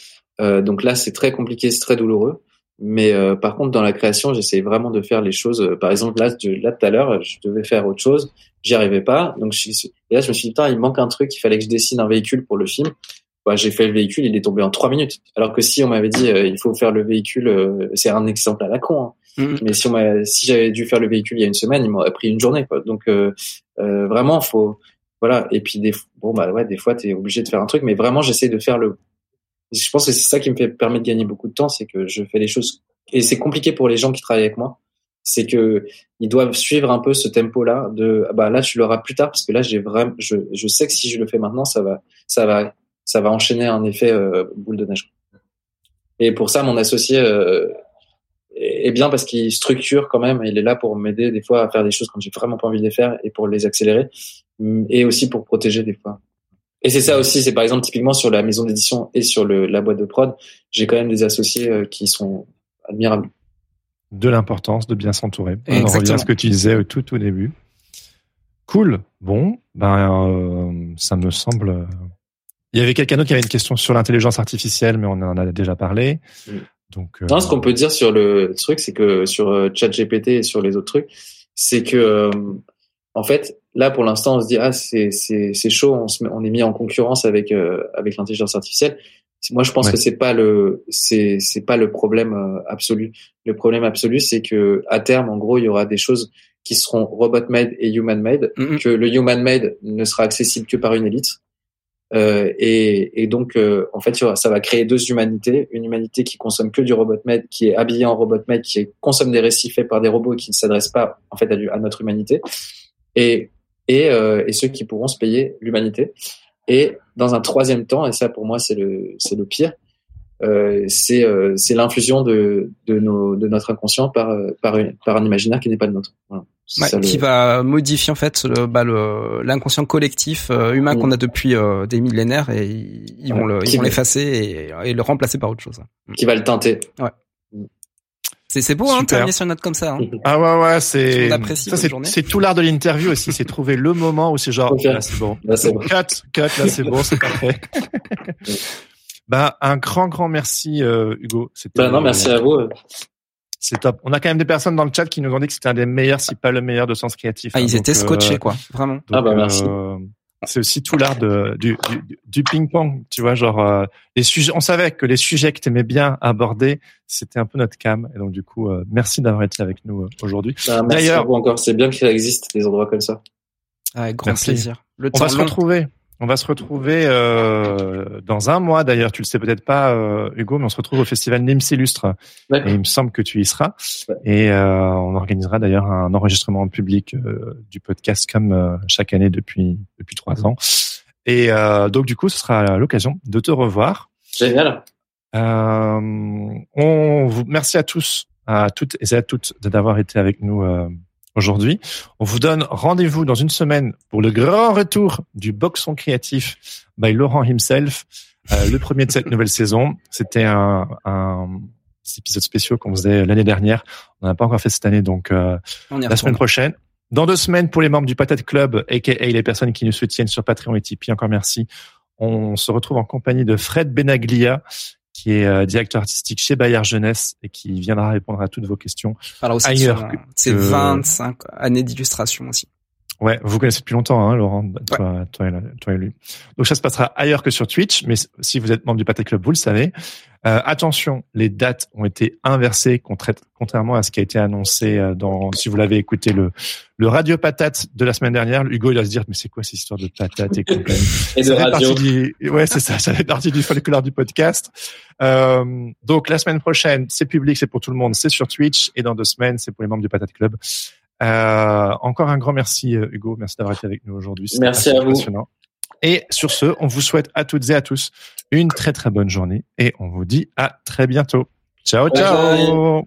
Euh, donc là c'est très compliqué, c'est très douloureux. Mais euh, par contre dans la création j'essaie vraiment de faire les choses. par exemple là là tout à l'heure je devais faire autre chose, j'y arrivais pas. Donc je, et là je me suis dit putain il manque un truc, il fallait que je dessine un véhicule pour le film bah, j'ai fait le véhicule, il est tombé en trois minutes. Alors que si on m'avait dit euh, il faut faire le véhicule, euh, c'est un exemple à la con. Hein. Mm-hmm. Mais si, on si j'avais dû faire le véhicule il y a une semaine, il m'aurait pris une journée. Quoi. Donc euh, euh, vraiment, faut voilà. Et puis des bon bah ouais, des fois t'es obligé de faire un truc, mais vraiment j'essaie de faire le. Je pense que c'est ça qui me fait permet de gagner beaucoup de temps, c'est que je fais les choses. Et c'est compliqué pour les gens qui travaillent avec moi, c'est que ils doivent suivre un peu ce tempo-là. De bah là tu l'auras plus tard parce que là j'ai vraiment, je, je sais que si je le fais maintenant, ça va, ça va ça va enchaîner un effet euh, boule de neige. Et pour ça, mon associé euh, est bien parce qu'il structure quand même. Il est là pour m'aider des fois à faire des choses quand j'ai vraiment pas envie de les faire et pour les accélérer, et aussi pour protéger des fois. Et c'est ça aussi, c'est par exemple typiquement sur la maison d'édition et sur le, la boîte de prod, j'ai quand même des associés euh, qui sont admirables. De l'importance de bien s'entourer. On revient à ce que tu disais au tout au début. Cool. Bon, ben euh, ça me semble il y avait quelqu'un d'autre qui avait une question sur l'intelligence artificielle, mais on en a déjà parlé. Mm. Donc, euh, non, ce qu'on peut dire sur le truc, c'est que sur euh, ChatGPT et sur les autres trucs, c'est que euh, en fait, là pour l'instant, on se dit ah c'est c'est c'est chaud, on se met, on est mis en concurrence avec avec l'intelligence artificielle. Moi, je pense que c'est pas le c'est c'est pas le problème absolu. Le problème absolu, c'est que à terme, en gros, il y aura des choses qui seront robot made et human made, mm-hmm. que le human made ne sera accessible que par une élite euh, et, et, donc, euh, en fait, ça va créer deux humanités. Une humanité qui consomme que du robot made, qui est habillée en robot made, qui consomme des récits faits par des robots qui ne s'adressent pas en fait à, à, notre humanité, et, et, euh, et ceux qui pourront se payer l'humanité. Et dans un troisième temps, et ça pour moi c'est le c'est le pire, euh, c'est euh, c'est l'infusion de de, nos, de notre inconscient par par, par un imaginaire qui n'est pas le nôtre. Voilà qui va modifier en fait bah, l'inconscient collectif euh, humain mm. qu'on a depuis euh, des millénaires et ils, vont le, ils vont l'effacer et, le remplacer par autre chose. Qui va le teinter. Ouais. C'est c'est beau hein, terminer sur une note comme ça. Hein. Ah ouais ouais c'est ça c'est tout l'art de l'interview aussi c'est trouver le moment où c'est genre là c'est bon. Là c'est bon. Cut cut là c'est bon c'est parfait. bah un grand grand merci euh, Hugo. Bah non merci à vous. C'est top. On a quand même des personnes dans le chat qui nous ont dit que c'était un des meilleurs, si pas le meilleur de Sens Créatif. Ah, ils hein, étaient scotchés, euh, quoi. Vraiment. ah bah merci. Euh, c'est aussi tout l'art de, du, du, du ping-pong, tu vois, genre euh, les sujets. On savait que les sujets que tu aimais bien aborder, c'était un peu notre cam. Et donc du coup, merci d'avoir été avec nous aujourd'hui. Bah, D'ailleurs, encore, c'est bien qu'il existe des endroits comme ça. Avec grand plaisir. Le on va se retrouver. On va se retrouver euh, dans un mois d'ailleurs. Tu le sais peut-être pas, euh, Hugo, mais on se retrouve au festival Nims Illustre. Et il me semble que tu y seras. Et euh, on organisera d'ailleurs un enregistrement public euh, du podcast comme euh, chaque année depuis depuis trois ans. Et donc du coup, ce sera l'occasion de te revoir. Génial. on vous merci à tous, à toutes et à toutes d'avoir été avec nous aujourd'hui. On vous donne rendez-vous dans une semaine pour le grand retour du boxon créatif by Laurent himself, euh, le premier de cette nouvelle saison. C'était un, un épisode spéciaux qu'on faisait l'année dernière. On n'a pas encore fait cette année, donc euh, la semaine prochaine. Dans deux semaines, pour les membres du Patate Club, aka les personnes qui nous soutiennent sur Patreon et Tipeee, encore merci. On se retrouve en compagnie de Fred Benaglia, qui est euh, directeur artistique chez Bayard Jeunesse et qui viendra répondre à toutes vos questions. Alors aussi ailleurs c'est 25 années d'illustration aussi. Ouais, vous connaissez depuis longtemps, hein, Laurent, toi, toi, toi, et lui. Donc ça se passera ailleurs que sur Twitch, mais si vous êtes membre du Pathé Club, vous le savez. Euh, attention, les dates ont été inversées contrairement à ce qui a été annoncé euh, dans. Si vous l'avez écouté le le radio patate de la semaine dernière, Hugo il va se dire mais c'est quoi cette histoire de patate et compagnie? et de radio. Du, ouais, c'est ça, ça fait partie du folklore du podcast. Euh, donc la semaine prochaine, c'est public, c'est pour tout le monde, c'est sur Twitch, et dans deux semaines, c'est pour les membres du Patate Club. Euh, encore un grand merci euh, Hugo, merci d'avoir été avec nous aujourd'hui. Merci à vous. Et sur ce, on vous souhaite à toutes et à tous une très très bonne journée et on vous dit à très bientôt. Ciao ciao.